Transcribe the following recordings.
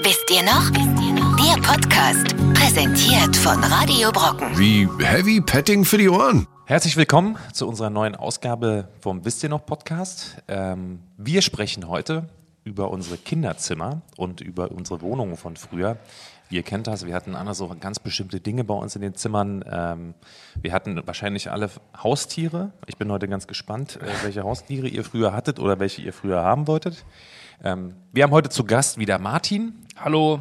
Wisst ihr noch? Der Podcast, präsentiert von Radio Brocken. Wie Heavy Petting für die Ohren. Herzlich willkommen zu unserer neuen Ausgabe vom Wisst ihr noch Podcast. Ähm, wir sprechen heute über unsere Kinderzimmer und über unsere Wohnungen von früher. Wie ihr kennt das, wir hatten alle so ganz bestimmte Dinge bei uns in den Zimmern. Ähm, wir hatten wahrscheinlich alle Haustiere. Ich bin heute ganz gespannt, äh, welche Haustiere ihr früher hattet oder welche ihr früher haben wolltet. Ähm, wir haben heute zu Gast wieder Martin. Hallo.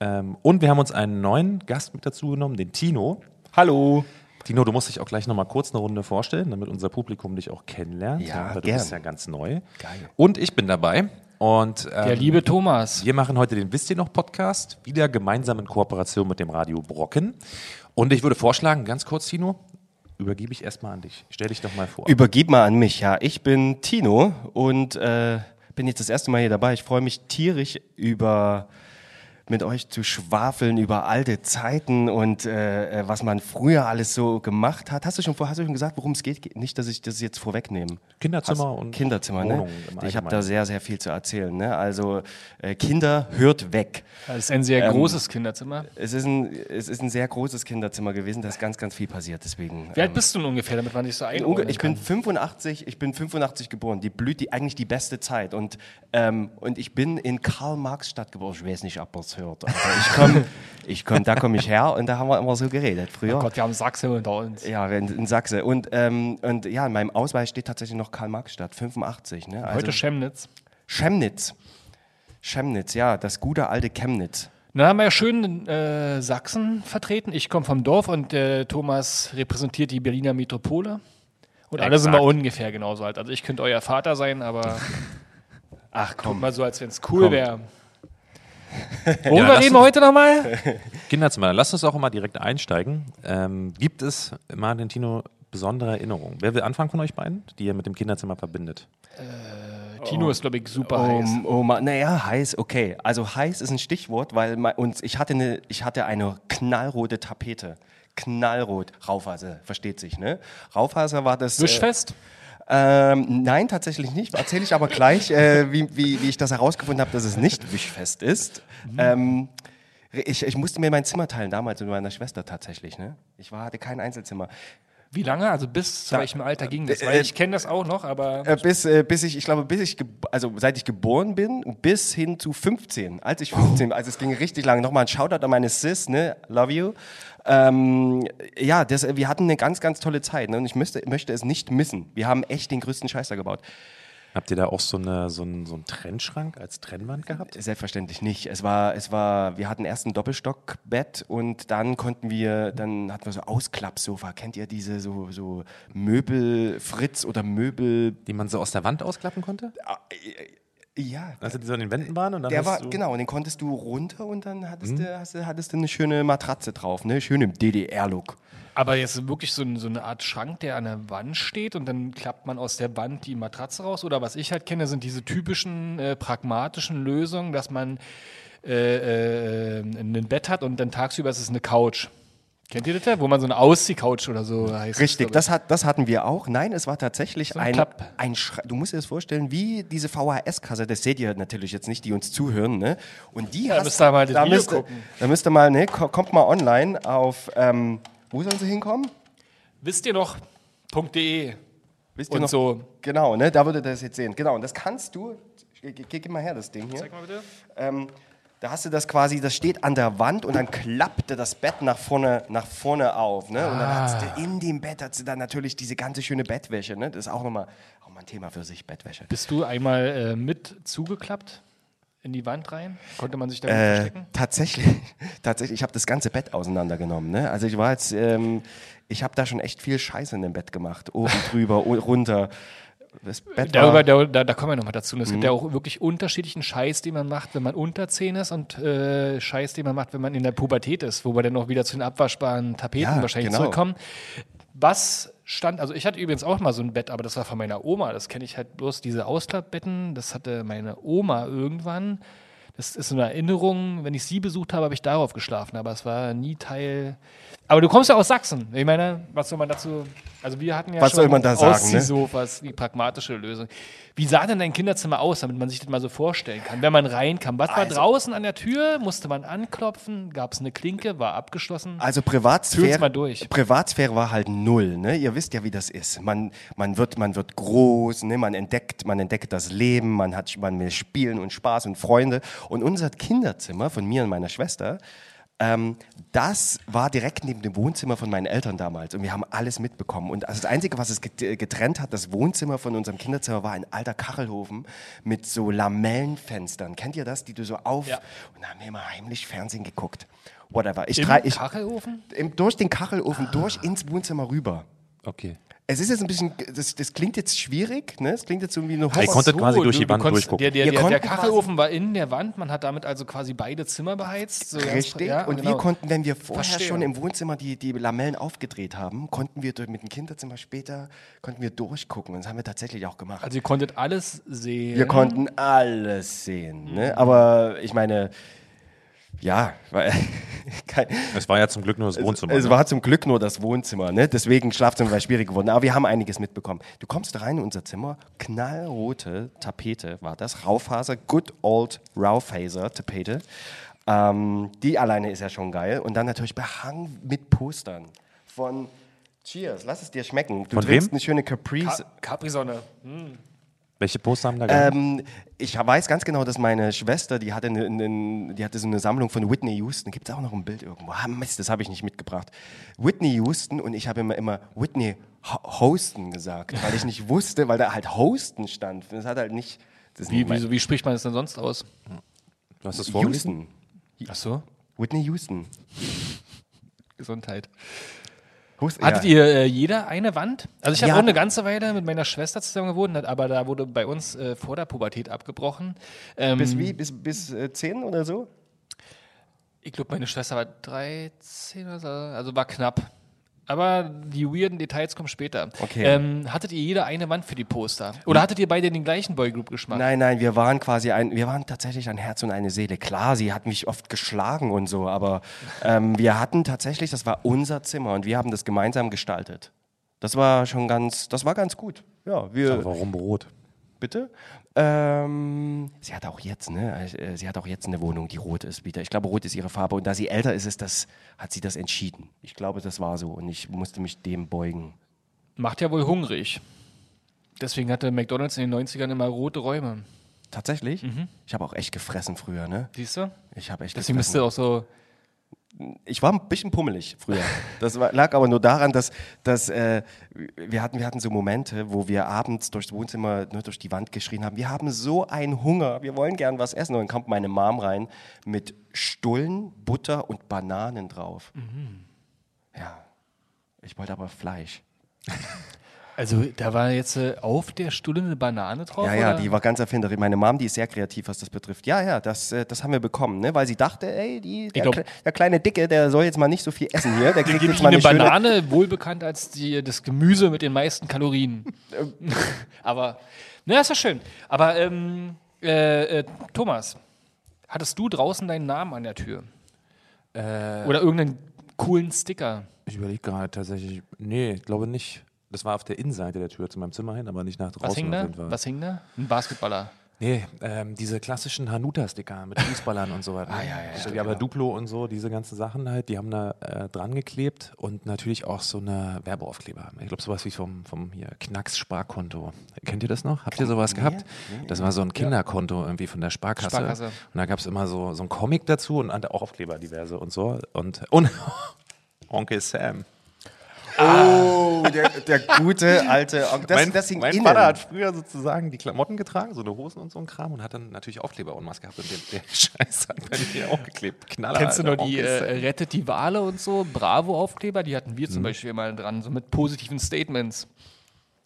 Ähm, und wir haben uns einen neuen Gast mit dazu genommen, den Tino. Hallo. Tino, du musst dich auch gleich nochmal kurz eine Runde vorstellen, damit unser Publikum dich auch kennenlernt. Ja, weil du gern. bist ja ganz neu. Geil. Und ich bin dabei. Und ähm, Der liebe Thomas. wir machen heute den Wisst ihr noch Podcast, wieder gemeinsam in Kooperation mit dem Radio Brocken. Und ich würde vorschlagen, ganz kurz, Tino, übergebe ich erstmal an dich. Stell dich doch mal vor. Übergib mal an mich, ja. Ich bin Tino und äh, bin jetzt das erste Mal hier dabei. Ich freue mich tierisch über mit euch zu schwafeln über alte Zeiten und äh, äh, was man früher alles so gemacht hat. Hast du schon, hast du schon gesagt, worum es geht? Nicht, dass ich das jetzt vorwegnehme. Kinderzimmer Hast- und Kinderzimmer, ne? Wohnungen im Ich habe da sehr, sehr viel zu erzählen. Ne? Also äh, Kinder hört weg. Das ist ein sehr Ähm, großes Kinderzimmer. Es ist, ein, es ist ein sehr großes Kinderzimmer gewesen, da ist ganz, ganz viel passiert. Deswegen. Wie alt ähm, bist du denn ungefähr, damit man dich so einordnen Ich bin kann? 85, ich bin 85 geboren. Die blüht die eigentlich die beste Zeit und ähm, und ich bin in Karl Marx Stadt geboren. Ich weiß nicht, ob ihr hört, aber ich komme, ich komm, da komme ich her und da haben wir immer so geredet früher. Oh Gott, wir haben Sachse unter uns. Ja, in, in Sachse und ähm, und ja, in meinem Ausweis steht tatsächlich noch Karl Marx Stadt 85. Ne? Also Heute Chemnitz. Chemnitz, Chemnitz, ja, das gute alte Chemnitz. Dann haben wir ja schön äh, Sachsen vertreten. Ich komme vom Dorf und äh, Thomas repräsentiert die Berliner Metropole. Und alle sind wir ungefähr genauso alt. Also ich könnte euer Vater sein, aber Ach tut mal so, als wenn es cool Komm. wäre. Ja, Worüber lass reden wir heute nochmal? Kinderzimmer, lass uns auch mal direkt einsteigen. Ähm, gibt es, Martin, Tino, besondere Erinnerungen? Wer will anfangen von euch beiden, die ihr mit dem Kinderzimmer verbindet? Tino ist, glaube ich, super heiß. Oh, oh, ma- naja, heiß, okay. Also heiß ist ein Stichwort, weil ma- uns, ich, hatte eine, ich hatte eine knallrote Tapete. Knallrot. Raufaser, versteht sich, ne? Raufaser war das. Wischfest? Äh, ähm, nein, tatsächlich nicht. Erzähle ich aber gleich, äh, wie, wie, wie ich das herausgefunden habe, dass es nicht wischfest ist. Ähm, ich, ich musste mir mein Zimmer teilen, damals mit meiner Schwester tatsächlich. Ne? Ich war, hatte kein Einzelzimmer. Wie lange? Also bis zu Da- welchem Alter ging das? äh, Weil äh, ich kenne das auch noch, aber Äh, bis, äh, bis ich, ich glaube, bis ich, also seit ich geboren bin, bis hin zu 15. Als ich 15, also es ging richtig lange. Nochmal ein Shoutout an meine Sis, ne? Love you. Ähm, ja, das, äh, wir hatten eine ganz, ganz tolle Zeit ne? und ich möchte, möchte es nicht missen. Wir haben echt den größten Scheiß da gebaut. Habt ihr da auch so, eine, so, einen, so einen Trennschrank als Trennwand gehabt? Selbstverständlich nicht. Es war, es war, wir hatten erst ein Doppelstockbett und dann konnten wir, dann hatten wir so Ausklappsofa. Kennt ihr diese so, so Möbel Fritz oder Möbel? Die man so aus der Wand ausklappen konnte? Ja, Also die so an den Wänden waren und dann Der hast war, du genau, und den konntest du runter und dann hattest, du, hast, hattest du eine schöne Matratze drauf, ne? Schön im DDR-Look. Aber jetzt wirklich so, ein, so eine Art Schrank, der an der Wand steht und dann klappt man aus der Wand die Matratze raus. Oder was ich halt kenne, sind diese typischen äh, pragmatischen Lösungen, dass man äh, äh, ein Bett hat und dann tagsüber ist es eine Couch. Kennt ihr das da? Wo man so eine Ausziehcouch oder so heißt. Richtig, das, hat, das hatten wir auch. Nein, es war tatsächlich ein ein, Klapp. ein Schra Du musst dir das vorstellen, wie diese VHS-Kasse, das seht ihr natürlich jetzt nicht, die uns zuhören, ne? Und die Ja, hast- müsst ihr mal das da Video müsst, ihr- gucken. Da müsst ihr mal, ne? ko- Kommt mal online auf, ähm, wo sollen sie hinkommen? Wisst ihr noch? .de. Wisst ihr Und noch? so. Genau, ne? Da würdet ihr das jetzt sehen. Genau, und das kannst du, ge- ge- gib mal her, das Ding hier. Zeig mal bitte. Ähm, da hast du das quasi, das steht an der Wand und dann klappte das Bett nach vorne, nach vorne auf. Ne? Und dann hast Ah. du in dem Bett hast du dann natürlich diese ganze schöne Bettwäsche. Ne? Das ist auch nochmal auch mal ein Thema für sich, Bettwäsche. Bist du einmal äh, mit zugeklappt in die Wand rein? Konnte man sich da Äh, verstecken? tatsächlich, tatsächlich, ich habe das ganze Bett auseinandergenommen. Ne? Also ich war jetzt, ähm, ich habe da schon echt viel Scheiße in dem Bett gemacht. Oben drüber, runter. Das Bett Darüber, da, da, da kommen wir nochmal dazu. Und Es gibt Mhm. ja auch wirklich unterschiedlichen Scheiß, den man macht, wenn man unter 10 ist und äh, Scheiß, den man macht, wenn man in der Pubertät ist, wo wir dann auch wieder zu den abwaschbaren Tapeten Ja, wahrscheinlich genau. zurückkommen. Was stand, also ich hatte übrigens auch mal so ein Bett, aber das war von meiner Oma. Das kenne ich halt bloß, diese Ausklappbetten, das hatte meine Oma irgendwann. Das ist eine Erinnerung, wenn ich sie besucht habe, habe ich darauf geschlafen, aber es war nie Teil. Aber du kommst ja aus Sachsen. Ich meine, was soll man dazu. Also wir hatten ja Was schon soll man da sagen, ne? Ausziehsofas, die pragmatische Lösung. Wie sah denn dein Kinderzimmer aus, damit man sich das mal so vorstellen kann, wenn man reinkam? Was war Also- draußen an der Tür? Musste man anklopfen? Gab es eine Klinke? War abgeschlossen? Also Privatsphäre, mal durch. Privatsphäre war halt null. Ne? Ihr wisst ja, wie das ist. Man, man, wird, man wird groß, ne? man, entdeckt, man entdeckt das Leben, man hat man will Spielen und Spaß und Freunde. Und unser Kinderzimmer von mir und meiner Schwester, ähm, das war direkt neben dem Wohnzimmer von meinen Eltern damals. Und wir haben alles mitbekommen. Und also das Einzige, was es get- getrennt hat, das Wohnzimmer von unserem Kinderzimmer, war ein alter Kachelofen mit so Lamellenfenstern. Kennt ihr das, die du so auf... Ja. Und da haben wir immer heimlich Fernsehen geguckt. Whatever. Ich, Im ich, Kachelofen? im, durch den Kachelofen, durch ins Wohnzimmer rüber. Okay. Es ist jetzt ein bisschen, das, das klingt jetzt schwierig, ne? Es klingt jetzt irgendwie eine Ihr konntet quasi durch du- die du Wand durchgucken. Der, der, der, der Kachelofen war in der Wand, man hat damit also quasi beide Zimmer beheizt. So ganz- Richtig. ja, und genau. wir konnten, wenn wir vorher Verstehe. schon im Wohnzimmer die, die Lamellen aufgedreht haben, konnten wir durch, mit dem Kinderzimmer später, konnten wir durchgucken. Und das haben wir tatsächlich auch gemacht. Also ihr konntet alles sehen. wir konnten alles sehen, ne? Aber ich meine, ja, weil, Es war ja zum Glück nur das Wohnzimmer. Es ne? war zum Glück nur das Wohnzimmer, ne? deswegen Schlafzimmer war schwierig geworden. Aber wir haben einiges mitbekommen. Du kommst rein in unser Zimmer, knallrote Tapete war das, Raufaser, good old Raufaser Tapete. Ähm, die alleine ist ja schon geil. Und dann natürlich behangen mit Postern von Cheers, lass es dir schmecken. Du Von trinkst wem? eine schöne Caprice. Ka- Capri-Sonne. Welche Poster haben da gehabt? Ähm, ich weiß ganz genau, dass meine Schwester, die hatte, eine, eine, die hatte so eine Sammlung von Whitney Houston. Gibt es auch noch ein Bild irgendwo? Ah, Mist, das habe ich nicht mitgebracht. Whitney Houston und ich habe immer, immer Whitney Ho- Houston gesagt, weil ich nicht wusste, weil da halt Houston stand. Das hat halt nicht. Das Wie, wie, wie spricht man das denn sonst aus? Du hast es vorgelesen? Houston. Ach so. Whitney Houston. Gesundheit. Houston. Hattet ja. ihr äh, jeder eine Wand? Also ich habe Ja. auch eine ganze Weile mit meiner Schwester zusammen gewohnt, aber da wurde bei uns äh, vor der Pubertät abgebrochen. Ähm, Bis wie? Bis, bis äh, 10 oder so? Ich glaube, meine Schwester war 13 oder so, also war knapp. Aber die weirden Details kommen später. Okay. Ähm, hattet ihr jeder eine Wand für die Poster? Oder hattet ihr beide den gleichen Boygroup-Geschmack? Nein, nein, wir waren quasi ein, wir waren tatsächlich ein Herz und eine Seele. Klar, sie hat mich oft geschlagen und so, aber ähm, wir hatten tatsächlich, das war unser Zimmer und wir haben das gemeinsam gestaltet. Das war schon ganz, das war ganz gut. Ja, wir, Aber warum rot? bitte. Ähm, sie hat auch jetzt, ne? äh, Sie hat auch jetzt eine Wohnung, die rot ist wieder. Ich glaube, rot ist ihre Farbe und da sie älter ist, ist das, hat sie das entschieden. Ich glaube, das war so und ich musste mich dem beugen. Macht ja wohl hungrig. Deswegen hatte McDonalds in den 90ern immer rote Räume. Tatsächlich? Ich habe auch echt gefressen früher, ne? Siehst du? Ich habe echt Deswegen bist gefressen. du auch so. Ich war ein bisschen pummelig früher. Das war, lag aber nur daran, dass, dass äh, wir, hatten, wir hatten so Momente, wo wir abends durchs Wohnzimmer, nur durch die Wand geschrien haben, wir haben so einen Hunger, wir wollen gern was essen. Und dann kommt meine Mom rein mit Stullen, Butter und Bananen drauf. Ja, ich wollte aber Fleisch. Also, da war jetzt äh, auf der Stulle eine Banane drauf? Ja, ja, oder? die war ganz erfinderisch. Meine Mom, die ist sehr kreativ, was das betrifft. Ja, ja, das, äh, das haben wir bekommen, ne? weil sie dachte, ey, die, der, glaub- Kle der kleine Dicke, der soll jetzt mal nicht so viel essen hier. Der kriegt jetzt mal eine eine Banane, wohl bekannt als die, das Gemüse mit den meisten Kalorien. Aber, na, ist ja schön. Aber, ähm, äh, äh, Thomas, hattest du draußen deinen Namen an der Tür? Oder irgendeinen coolen Sticker? Ich überlege gerade tatsächlich. Nee, ich glaube nicht. Das war auf der Innenseite der Tür zu meinem Zimmer hin, aber nicht nach draußen. Was hing da? Was hing da? Ein Basketballer. Nee, ähm, diese klassischen Hanuta-Sticker mit Fußballern und so weiter. Ah, ja, ja. Wie aber Duplo und so, diese ganzen Sachen halt, die haben da äh, dran geklebt und natürlich auch so eine Werbeaufkleber. Ich glaube, sowas wie vom, vom hier Knacks Sparkonto. Kennt ihr das noch? Habt ihr sowas gehabt? Das war so ein Kinderkonto irgendwie von der Sparkasse. Sparkasse. Und da gab es immer so, so ein Comic dazu und auch Aufkleber diverse und so. Und, und Onkel Sam. Oh, der, der gute alte Onkel. Das, mein das mein innen. Vater hat früher sozusagen die Klamotten getragen, so eine Hosen und so ein Kram und hat dann natürlich Aufkleber und was gehabt und den, der Scheiß hat bei mir auch geklebt. Knaller. Kennst du noch die äh, Rettet die Wale und so? Bravo-Aufkleber? Die hatten wir zum Beispiel mal dran, so mit positiven Statements.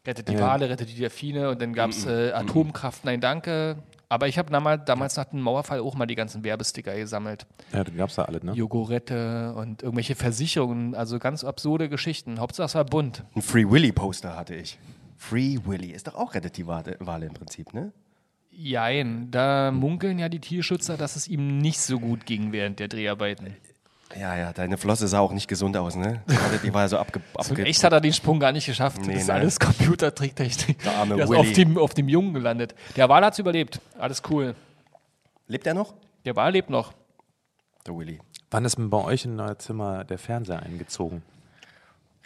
Rettet die Wale, rettet die Delfine und dann gab es äh, Atomkraft, nein danke. Aber ich habe damals, damals nach dem Mauerfall auch mal die ganzen Werbesticker gesammelt. Ja, die gab's da alle, ne? Jogurette und irgendwelche Versicherungen, also ganz absurde Geschichten. Hauptsache es war bunt. Ein Free Willy Poster hatte ich. Free Willy ist doch auch Rettet die Wale im Prinzip, ne? Jein, da munkeln ja die Tierschützer, dass es ihm nicht so gut ging während der Dreharbeiten. Ja, ja, deine Flosse sah auch nicht gesund aus, ne? Die war- so abge... So abge echt hat er den Sprung gar nicht geschafft. Nee, das ist ne? alles Computertricktechnik. Der arme Der ist Willy. auf dem, auf dem Jungen gelandet. Der Wal hat es überlebt. Alles cool. Lebt er noch? Der Wal lebt noch. Der Willy. Wann ist denn bei euch in euer Zimmer der Fernseher eingezogen?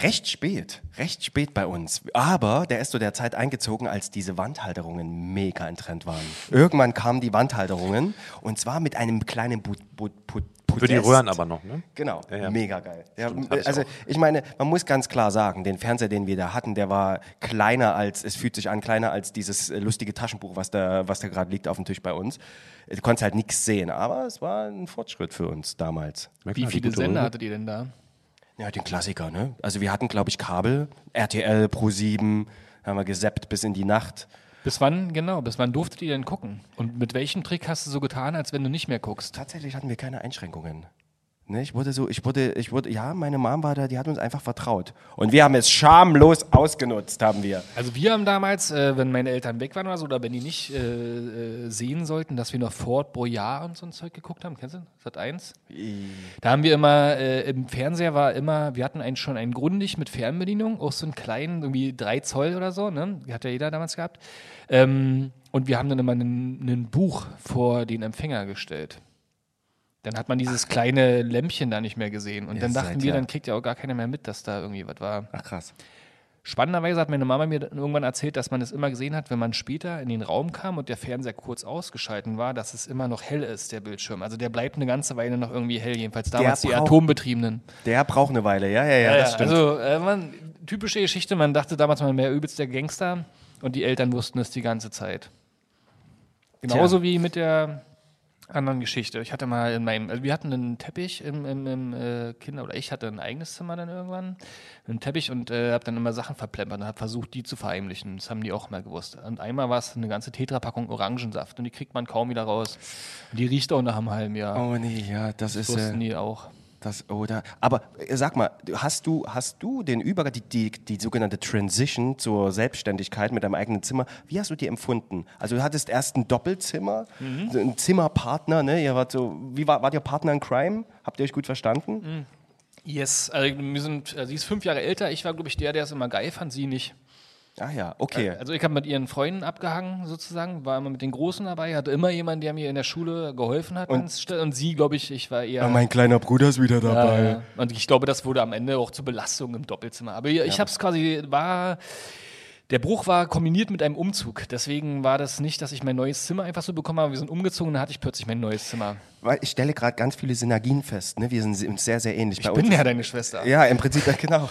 Recht spät, recht spät bei uns. Aber der ist zu der Zeit eingezogen, als diese Wandhalterungen mega im Trend waren. Irgendwann kamen die Wandhalterungen und zwar mit einem kleinen Put, Put, Put, Für die. Röhren aber noch, ne? Genau, Ja, ja. mega geil. Ja, Stimmt, ich also auch. ich meine, man muss ganz klar sagen, den Fernseher, den wir da hatten, der war kleiner als, es fühlt sich an, kleiner als dieses äh, lustige Taschenbuch, was da, was da gerade liegt auf dem Tisch bei uns. Du konntest halt nichts sehen, aber es war ein Fortschritt für uns damals. Wie viele Sender hattet ihr denn da? Ja, den Klassiker, ne? Also wir hatten, glaube ich, Kabel, RTL, Pro7, haben wir gesappt bis in die Nacht. Bis wann, genau, bis wann durftet ihr denn gucken? Und mit welchem Trick hast du so getan, als wenn du nicht mehr guckst? Tatsächlich hatten wir keine Einschränkungen. Ne, ich wurde so, ich wurde, ich wurde, ja, meine Mom war da, die hat uns einfach vertraut. Und wir haben es schamlos ausgenutzt, haben wir. Also wir haben damals, äh, wenn meine Eltern weg waren oder so, oder wenn die nicht äh, äh, sehen sollten, dass wir noch Fort Boyard und so ein Zeug geguckt haben. Kennst du? Sat 1? Da haben wir immer, äh, im Fernseher war immer, wir hatten einen, schon einen Grundig mit Fernbedienung, auch so einen kleinen, irgendwie drei Zoll oder so, ne? Hat ja jeder damals gehabt. Ähm, und wir haben dann immer ein Buch vor den Empfänger gestellt. Dann hat man dieses kleine Lämpchen da nicht mehr gesehen. Und dann dachten wir, ja- dann kriegt ja auch gar keiner mehr mit, dass da irgendwie was war. Ach krass. Spannenderweise hat meine Mama mir irgendwann erzählt, dass man es immer gesehen hat, wenn man später in den Raum kam und der Fernseher kurz ausgeschalten war, dass es immer noch hell ist, der Bildschirm. Also der bleibt eine ganze Weile noch irgendwie hell, jedenfalls damals die braucht- atombetriebenen. Der braucht eine Weile, ja, ja, ja, das stimmt. Also äh, man, typische Geschichte, man dachte damals, man wäre übelst der Gangster und die Eltern wussten es die ganze Zeit. Genauso wie mit der anderen Geschichte. Ich hatte mal in meinem, also wir hatten einen Teppich im, im, im äh, Kinder, oder ich hatte ein eigenes Zimmer dann irgendwann, einen Teppich und äh, habe dann immer Sachen verplempert und habe versucht, die zu verheimlichen. Das haben die auch mal gewusst. Und einmal war es eine ganze Tetrapackung Orangensaft und die kriegt man kaum wieder raus. Und die riecht auch nach einem halben Jahr. oh nee, ja, das ist Wussten äh, die auch. Das oder. Aber äh, sag mal, hast du, hast du den Übergang, die, die, die sogenannte Transition zur Selbstständigkeit mit deinem eigenen Zimmer, wie hast du die empfunden? Also du hattest erst ein Doppelzimmer, Mhm. ein Zimmerpartner, ne? Ihr wart so, wie war, wart ihr Partner in Crime? Habt ihr euch gut verstanden? Yes, also wir sind, äh, sie ist fünf Jahre älter. Ich war, glaube ich, der, der es immer geil fand, sie nicht. Ah ja, okay. Also ich habe mit ihren Freunden abgehangen sozusagen, war immer mit den Großen dabei, hatte immer jemanden, der mir in der Schule geholfen hat. Und, und sie, glaube ich, ich war eher... Mein kleiner Bruder ist wieder Ja, dabei. ja. Und ich glaube, das wurde am Ende auch zur Belastung im Doppelzimmer. Aber ich habe es quasi, war, der Bruch war kombiniert mit einem Umzug. Deswegen war das nicht, dass ich mein neues Zimmer einfach so bekommen habe. Wir sind umgezogen, dann hatte ich plötzlich mein neues Zimmer. Weil ich stelle gerade ganz viele Synergien fest. Ne? Wir sind uns sehr, sehr ähnlich. Ich bin ja deine Schwester. Ja, im Prinzip, ja, genau.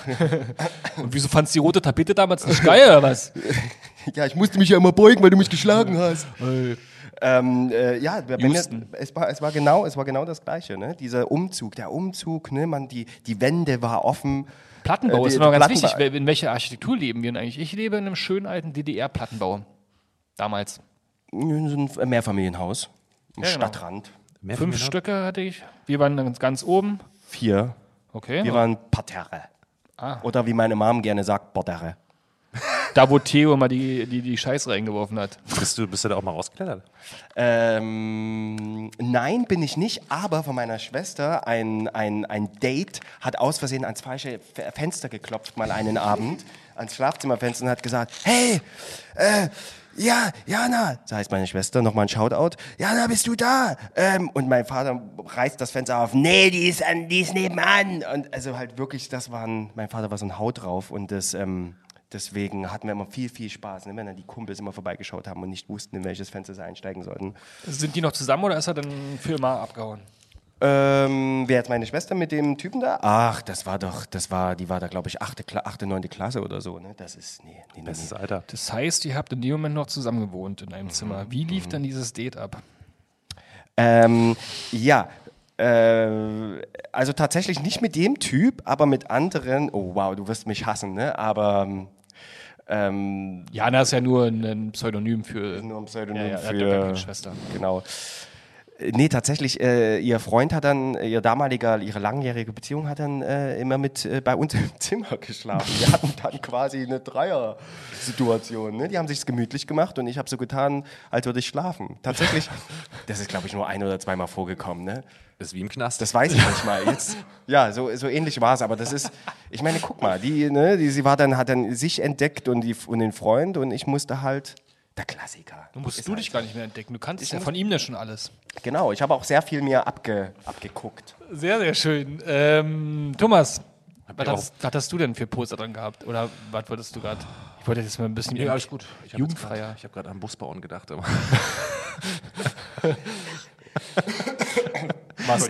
Und wieso fandst du die rote Tapete damals nicht geil, oder was? ja, ich musste mich ja immer beugen, weil du mich geschlagen hast. Ähm, äh, ja, bei Houston. es war, es war genau, es war genau das Gleiche, ne? Dieser Umzug, der Umzug, ne? Man, die, die Wände war offen. Plattenbau Äh, ist die- immer ganz Plattenbau- wichtig. In welcher Architektur leben wir denn eigentlich? Ich lebe in einem schönen alten DDR-Plattenbau. Damals. So ein Mehrfamilienhaus. Im Ja, genau. Stadtrand. Fünf Stücke hatte ich. Wir waren ganz, ganz oben. Vier. Okay. Wir waren Parterre. Ah. Oder wie meine Mom gerne sagt, Parterre. Da, wo Theo immer die, die, die Scheiße reingeworfen hat. Bist du, bist du da auch mal rausgeklettert? Ähm, nein, bin ich nicht, aber von meiner Schwester ein, ein, ein Date hat aus Versehen ans falsche Fenster geklopft, mal einen Abend, ans Schlafzimmerfenster und hat gesagt, hey, äh, ja, Jana, so heißt meine Schwester, nochmal ein Shoutout, Jana, bist du da? Ähm, und mein Vater reißt das Fenster auf, nee, die ist, an, die ist nebenan. Und also halt wirklich, das waren, mein Vater war so ein Haut drauf und das, ähm, deswegen hatten wir immer viel, viel Spaß, ne, wenn dann die Kumpels immer vorbeigeschaut haben und nicht wussten, in welches Fenster sie einsteigen sollten. Sind die noch zusammen oder ist er dann für immer abgehauen? Ähm, wer jetzt meine Schwester mit dem Typen da? Ach, das war doch, das war, die war da, glaube ich, achte, Kla achte, neunte Klasse oder so, ne? Das ist, nee, nee, nee. Das nee. ist Alter. Das heißt, ihr habt in dem Moment noch zusammen gewohnt in einem Zimmer. Wie lief dann dieses Date ab? Ähm, ja, äh, also tatsächlich nicht mit dem Typ, aber mit anderen, oh wow, du wirst mich hassen, ne? Aber, ähm, Jana ist ja nur ein, Pseudonym für. nur ein Pseudonym Ja, ja, für, Schwester. Genau. Nee, tatsächlich, äh, ihr Freund hat dann, ihr damaliger, ihre langjährige Beziehung hat dann äh, immer mit äh, bei uns im Zimmer geschlafen. Wir hatten dann quasi eine Dreier-Situation. Ne? Die haben sich's gemütlich gemacht und ich habe so getan, als würde ich schlafen. Tatsächlich, das ist, glaube ich, nur ein oder zweimal vorgekommen. Ne? Das ist wie im Knast. Das weiß ich nicht mal. Jetzt, ja, so, so ähnlich war es, aber das ist, ich meine, guck mal, die, ne, die, sie war dann, hat dann sich entdeckt und, die, und den Freund und ich musste halt, der Klassiker. Du musst du halt dich gar nicht mehr entdecken. Du kannst ja muss- von ihm ja schon alles. Genau, ich habe auch sehr viel mir abge, abgeguckt. Sehr, sehr schön. Ähm, Thomas, was hast, was hast du denn für Poster dran gehabt? Oder was wolltest du gerade? Ich wollte jetzt mal ein bisschen Nee, alles gut. Ich jugendfreier. grad- Ich habe gerade an Busbauen gedacht. Aber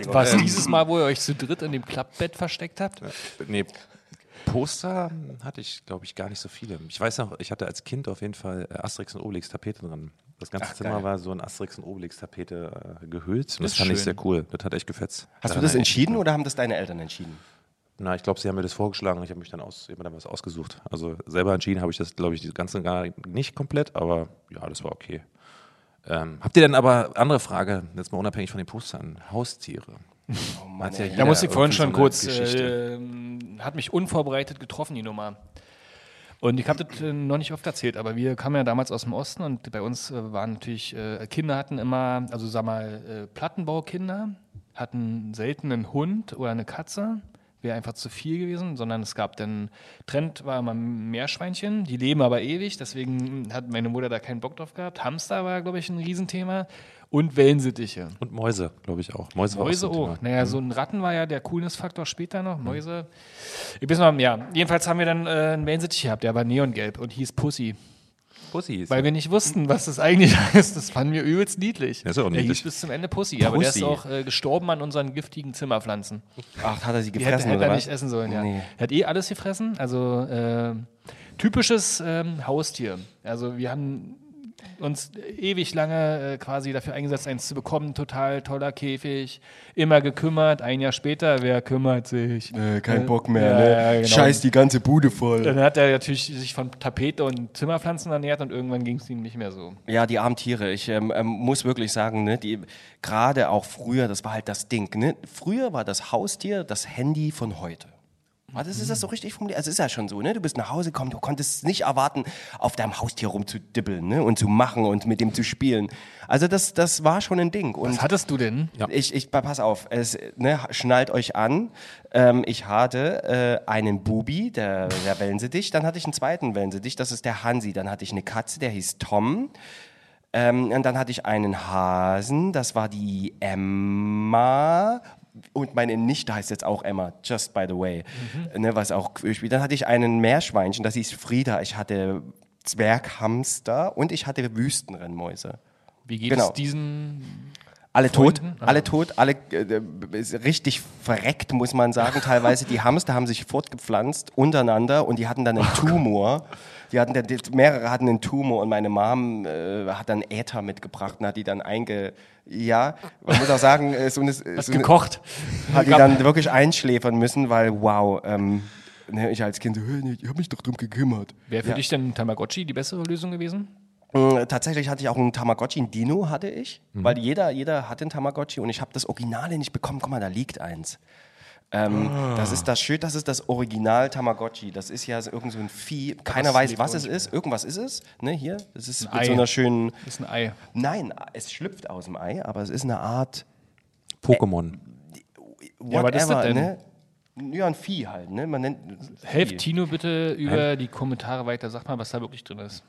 War es dieses Mal, wo ihr euch zu dritt in dem Klappbett versteckt habt? nee, Poster hatte ich, glaube ich, gar nicht so viele. Ich weiß noch, ich hatte als Kind auf jeden Fall äh, Asterix und Obelix Tapete dran. Das ganze Zimmer geil. war so in Asterix und Obelix Tapete äh, gehüllt. Das ist fand ich schön. sehr cool. Das hat echt gefetzt. Hast du Daran das ich mich entschieden oder haben das deine Eltern entschieden? Na, ich glaube, sie haben mir das vorgeschlagen. Ich habe mich dann aus, ich hab dann was ausgesucht. Also selber entschieden habe ich das, glaube ich, die ganze gar nicht komplett, aber ja, das war okay. Ähm, habt ihr denn aber andere Frage, jetzt mal unabhängig von den Postern, Haustiere? Oh Mann, ja Da musste ich vorhin schon so kurz, äh, hat mich unvorbereitet getroffen, die Nummer. Und ich habe das äh, noch nicht oft erzählt, aber wir kamen ja damals aus dem Osten und bei uns äh, waren natürlich, äh, Kinder hatten immer, also sag mal, äh, Plattenbaukinder, hatten selten einen Hund oder eine Katze, wäre einfach zu viel gewesen, sondern es gab dann, Trend war immer Meerschweinchen, die leben aber ewig, deswegen hat meine Mutter da keinen Bock drauf gehabt. Hamster war, glaube ich, ein Riesenthema und Wellensittiche. Und Mäuse, glaube ich auch. Mäuse, war Mäuse auch. so auch. Naja, so ein Ratten war ja der Coolness-Faktor später noch. Mäuse. Ich weiß noch, ja. Jedenfalls haben wir dann äh, einen Wellensittich gehabt, der war neongelb und hieß Pussy. Pussy ist Weil wir nicht wussten, was das eigentlich heißt. Das fanden wir übelst niedlich. Ja, ist auch der niedlich. hieß bis zum Ende Pussy, aber der ist Pussy. auch äh, gestorben an unseren giftigen Zimmerpflanzen. Ach, hat er sie Die hätte, gefressen hätte oder er was? nicht essen sollen, ja. Nee. Er hat eh alles gefressen. Also äh, typisches ähm, Haustier. Also wir haben uns ewig lange äh, quasi dafür eingesetzt, eins zu bekommen. Total toller Käfig, immer gekümmert. Ein Jahr später, wer kümmert sich? Äh, kein Äh, Bock mehr, ja, ne? ja, genau. Scheiß die ganze Bude voll. Dann hat er natürlich sich von Tapete und Zimmerpflanzen ernährt und irgendwann ging es ihm nicht mehr so. Ja, die armen Tiere. Ich ähm, ähm, muss wirklich sagen, ne, die gerade auch früher, das war halt das Ding. Ne? Früher war das Haustier das Handy von heute. Das ist das so richtig formuliert. Also es ist ja schon so, ne? Du bist nach Hause gekommen, du konntest nicht erwarten, auf deinem Haustier rumzudibbeln, ne? Und zu machen und mit dem zu spielen. Also das, das war schon ein Ding. Und Was hattest du denn? ich, ich, pass auf, es, ne, schnallt euch an. Ähm, ich hatte äh, einen Bubi, der, der Wellensittich. Dann hatte ich einen zweiten Wellensittich, das ist der Hansi. Dann hatte ich eine Katze, der hieß Tom. Ähm, und dann hatte ich einen Hasen, das war die Emma. Und meine Nichte heißt jetzt auch Emma, just by the way. Ne, was auch spielt. Dann hatte ich einen Meerschweinchen, das hieß Frieda. Ich hatte Zwerghamster und ich hatte Wüstenrennmäuse. Wie geht Genau. es diesen Alle tot, Freunden? Alle tot, alle äh, ist richtig verreckt, muss man sagen. Teilweise die Hamster haben sich fortgepflanzt untereinander und die hatten dann einen Tumor. Die hatten mehrere hatten einen Tumor und meine Mom äh, hat dann Äther mitgebracht und hat die dann einge... Ja, man muss auch sagen, äh, so eine, so eine, gekocht? hat die dann wirklich einschläfern müssen, weil wow, ähm, ne, ich als Kind so, "Hä, nee, ich habe mich doch drum gekümmert. Wäre für Ja. dich denn Tamagotchi die bessere Lösung gewesen? Äh, Tatsächlich hatte ich auch einen Tamagotchi, einen Dino hatte ich, Mhm. weil jeder, jeder hatte einen Tamagotchi und ich habe das Originale nicht bekommen. Guck mal, da liegt eins. Ähm, Ah. Das ist das schön, das ist das Original Tamagotchi. Das ist ja so irgend so ein Vieh. Keiner das weiß, was es ist. Irgendwas ist es. Ne, hier, es ist Ein mit so Ei. einer schönen. Das ist ein Ei. Nein, es schlüpft aus dem Ei, aber es ist eine Art. Pokémon. Ja, was ist das denn? Ne? Ja, ein Vieh halt. Ne? Man nennt Helft Vieh. Tino bitte über die Kommentare weiter. Sag mal, was da wirklich drin ist.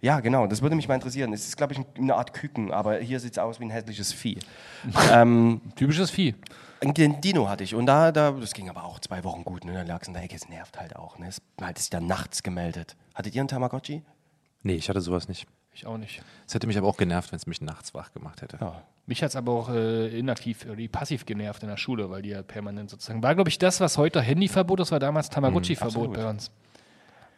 Ja, genau, das würde mich mal interessieren. Es ist, glaube ich, eine Art Küken, aber hier sieht es aus wie ein hässliches Vieh. ähm, Typisches Vieh. Den Dino hatte ich und da, da, das ging aber auch zwei Wochen gut. Ne? Dann lag es in der Ecke, es nervt halt auch. Ne? Es hat sich dann nachts gemeldet. Hattet ihr einen Tamagotchi? Nee, ich hatte sowas nicht. Ich auch nicht. Es hätte mich aber auch genervt, wenn es mich nachts wach gemacht hätte. Ja. Mich hat es aber auch äh, inaktiv oder passiv genervt in der Schule, weil die ja permanent sozusagen. War, glaube ich, das, was heute Handyverbot ist, war damals Tamagotchi-Verbot absolut. bei uns.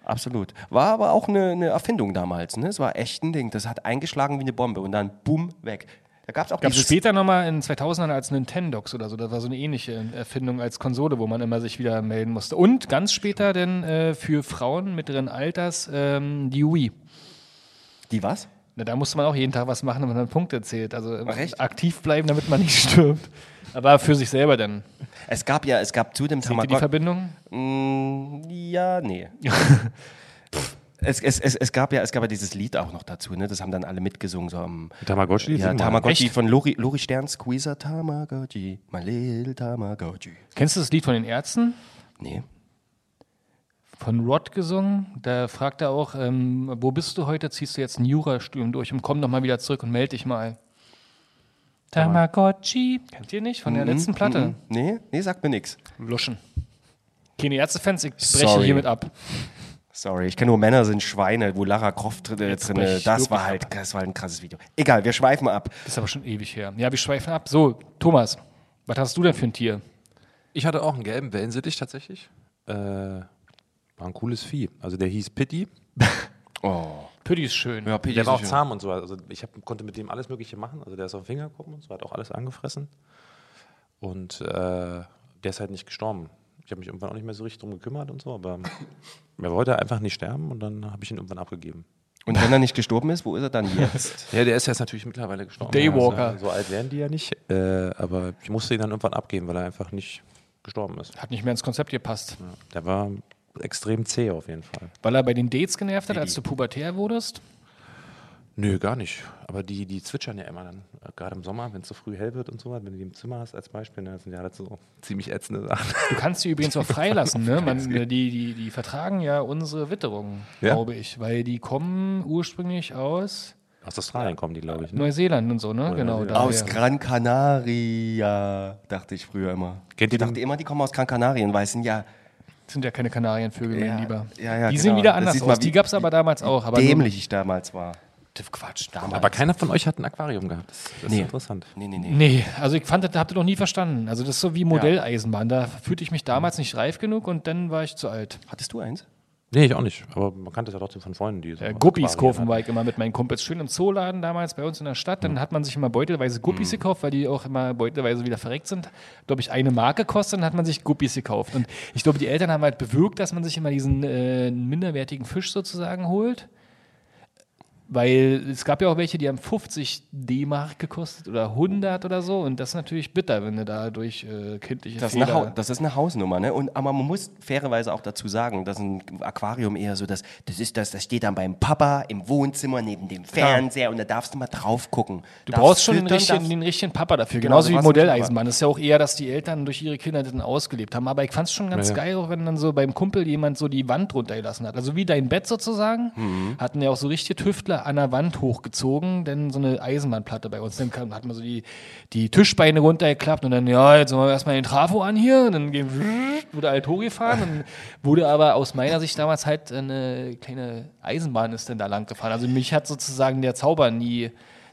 Absolut. War aber auch eine, eine Erfindung damals. Ne? Es war echt ein Ding. Das hat eingeschlagen wie eine Bombe und dann bumm, weg. Da gab es auch Gab es dieses... später nochmal in 2000ern als Nintendox oder so. Das war so eine ähnliche Erfindung als Konsole, wo man immer sich wieder melden musste. Und ganz später dann äh, für Frauen mittleren Alters ähm, die Wii. Die was? Na, da musste man auch jeden Tag was machen, wenn man Punkte zählt. Also Ach, echt? aktiv bleiben, damit man nicht stirbt. Aber für sich selber dann. Es gab ja, es gab zu dem ihr die Tamagotchi. Verbindung? Mm, ja, nee. es, es, es, es, gab ja, es gab ja dieses Lied auch noch dazu, ne? Das haben dann alle mitgesungen, so am Tamagotchi? ja. Tamagotchi Echt? von Lori, Lori Stern, Squeezer Tamagotchi, my little Tamagotchi. Kennst du das Lied von den Ärzten? Nee. Von Rod gesungen. Da fragt er auch, ähm, wo bist du heute? Ziehst du jetzt ein Jurastudium durch und komm doch mal wieder zurück und melde dich mal. Tamagotchi. Kennt ihr nicht? Von der letzten Platte? Mhm. Nee, nee, sagt mir nix. Luschen. Keine Ärztefans, ich breche Sorry. hiermit ab. Sorry, ich kenne nur Männer sind Schweine, wo Lara Croft drin, ich das war halt, das war ein krasses Video. Egal, wir schweifen ab. Das ist aber schon ewig her. Ja, wir schweifen ab. So, Thomas, was hast du denn für ein Tier? Ich hatte auch einen gelben Wellensittich tatsächlich. Äh, war ein cooles Vieh. Also der hieß Pitti. Oh. Pütti ist schön. Ja, Piggy Der ist war auch schön. zahm und so. Also ich hab, konnte mit dem alles Mögliche machen. Also der ist auf den Finger gekommen und so, hat auch alles angefressen. Und äh, der ist halt nicht gestorben. Ich habe mich irgendwann auch nicht mehr so richtig drum gekümmert und so, aber er wollte einfach nicht sterben und dann habe ich ihn irgendwann abgegeben. Und wenn er nicht gestorben ist, wo ist er dann jetzt? Ja, der ist jetzt natürlich mittlerweile gestorben. Daywalker. Also, so alt werden die ja nicht. Äh, aber ich musste ihn dann irgendwann abgeben, weil er einfach nicht gestorben ist. Hat nicht mehr ins Konzept gepasst. Ja, der war extrem zäh auf jeden Fall. Weil er bei den Dates genervt hat, als du pubertär wurdest. Nö, gar nicht. Aber die, die zwitschern ja immer dann, äh, gerade im Sommer, wenn es so früh hell wird und so, wenn du die im Zimmer hast als Beispiel, ne, das sind ja alles so ziemlich ätzende Sachen. Du kannst sie übrigens auch freilassen. Ne? Man, die, die, die vertragen ja unsere Witterung, Ja? glaube ich. Weil die kommen ursprünglich aus Aus Australien kommen die, glaube ich. Ne? Neuseeland und so, ne? Genau. Neuseeland. daher. Aus Gran Canaria, dachte ich früher immer. Kennt ich dachte immer, die kommen aus Gran Canarien, weil es sind ja sind ja keine Kanarienvögel, Ja, mein Lieber. ja, ja, die genau. sehen wieder Das anders aus. Die wie- gab es aber damals auch. Aber nur- dämlich ich damals war. Quatsch, damals. Aber keiner von euch hat ein Aquarium gehabt. Das, das Nee. ist interessant. Nee, nee, nee. Nee, also ich fand, das habt ihr noch nie verstanden. Also das ist so wie Modelleisenbahn. Da fühlte ich mich damals nicht reif genug und dann war ich zu alt. Hattest du eins? Nee, ich auch nicht. Aber man kannte es ja trotzdem von Freunden, die so Äh, Guppies kaufen war ich immer mit meinen Kumpels. Schön im Zooladen damals bei uns in der Stadt. Dann hat man sich immer beutelweise Guppies gekauft, weil die auch immer beutelweise wieder verreckt sind. Glaube ich, eine Marke kostet, dann hat man sich Guppies gekauft. Und ich glaube, die Eltern haben halt bewirkt, dass man sich immer diesen äh, minderwertigen Fisch sozusagen holt. Weil es gab ja auch welche, die haben 50 D-Mark gekostet oder 100 oder so. Und das ist natürlich bitter, wenn du da durch äh, kindliche Das ist, Fehler... das ist eine Hausnummer, ne? Und, aber man muss fairerweise auch dazu sagen, dass ein Aquarium eher so das, das ist das, das steht dann beim Papa im Wohnzimmer neben dem Fernseher und da darfst du mal drauf gucken. Du brauchst schon den richtigen, den richtigen Papa dafür. Genau, Genauso wie Modelleisenbahn. Das ist ja auch eher, dass die Eltern durch ihre Kinder das dann ausgelebt haben. Aber ich fand es schon ganz Ja, ja. geil, auch wenn dann so beim Kumpel jemand so die Wand runtergelassen hat. Also wie dein Bett sozusagen, Mhm. hatten ja auch so richtige Tüftler an der Wand hochgezogen, denn so eine Eisenbahnplatte bei uns. Dann kam, hat man so die, die Tischbeine runtergeklappt und dann, ja, jetzt machen wir erstmal den Trafo an hier. Und dann ging, wurde halt hochgefahren. Dann wurde aber aus meiner Sicht damals halt eine kleine Eisenbahn ist dann da lang gefahren. Also mich hat sozusagen der Zauber nie,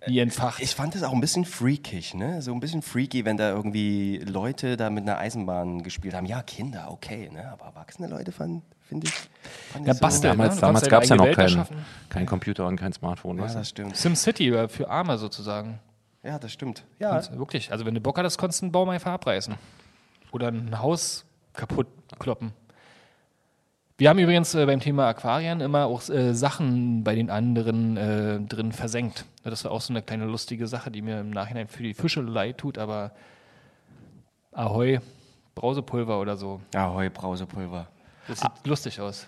nie entfacht. Ich fand das auch ein bisschen freakig, ne? So ein bisschen freaky, wenn da irgendwie Leute da mit einer Eisenbahn gespielt haben. Ja, Kinder, okay, ne? Aber erwachsene Leute fand, finde ich. Ja, ich basteln, Damals, ne? Damals gab es ja noch keinen kein Computer und kein Smartphone. Ja, das stimmt. SimCity äh, für Arme sozusagen. Ja, das stimmt. Ja, Also wirklich. Also wenn du Bock hattest, konntest du einen Baum einfach abreißen. Oder ein Haus kaputt kloppen. Wir haben übrigens äh, beim Thema Aquarien immer auch äh, Sachen bei den anderen äh, drin versenkt. Das war auch so eine kleine lustige Sache, die mir im Nachhinein für die Fische leid tut, aber Ahoi, Brausepulver oder so. Ahoi, Brausepulver. Das sieht lustig aus.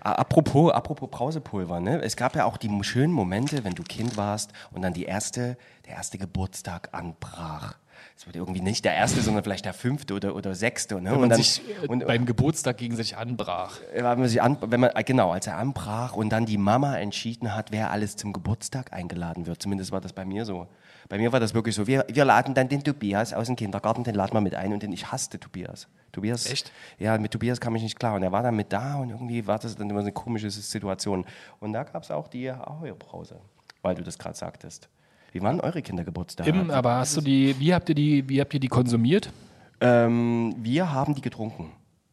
Apropos, apropos Brausepulver, ne? Es gab ja auch die schönen Momente, wenn du Kind warst und dann die erste, der erste Geburtstag anbrach. Es wird irgendwie nicht der erste, sondern vielleicht der fünfte oder, oder sechste. Ne? Wenn und man dann, sich äh, und, beim Geburtstag gegen sich anbrach. wenn man sich an, wenn man, äh, genau, als er anbrach und dann die Mama entschieden hat, wer alles zum Geburtstag eingeladen wird. Zumindest war das bei mir so. Bei mir war das wirklich so. Wir, wir laden dann den Tobias aus dem Kindergarten, den laden wir mit ein und den ich hasste Tobias. Tobias. Echt? Ja, mit Tobias kam ich nicht klar und er war dann mit da und irgendwie war das dann immer so eine komische Situation. Und da gab es auch die Ahoi-Brause, weil du das gerade sagtest. Wie waren eure Kindergeburtstage? Im, aber hast du die, wie habt ihr die, wie habt ihr die konsumiert? ähm, wir haben die getrunken.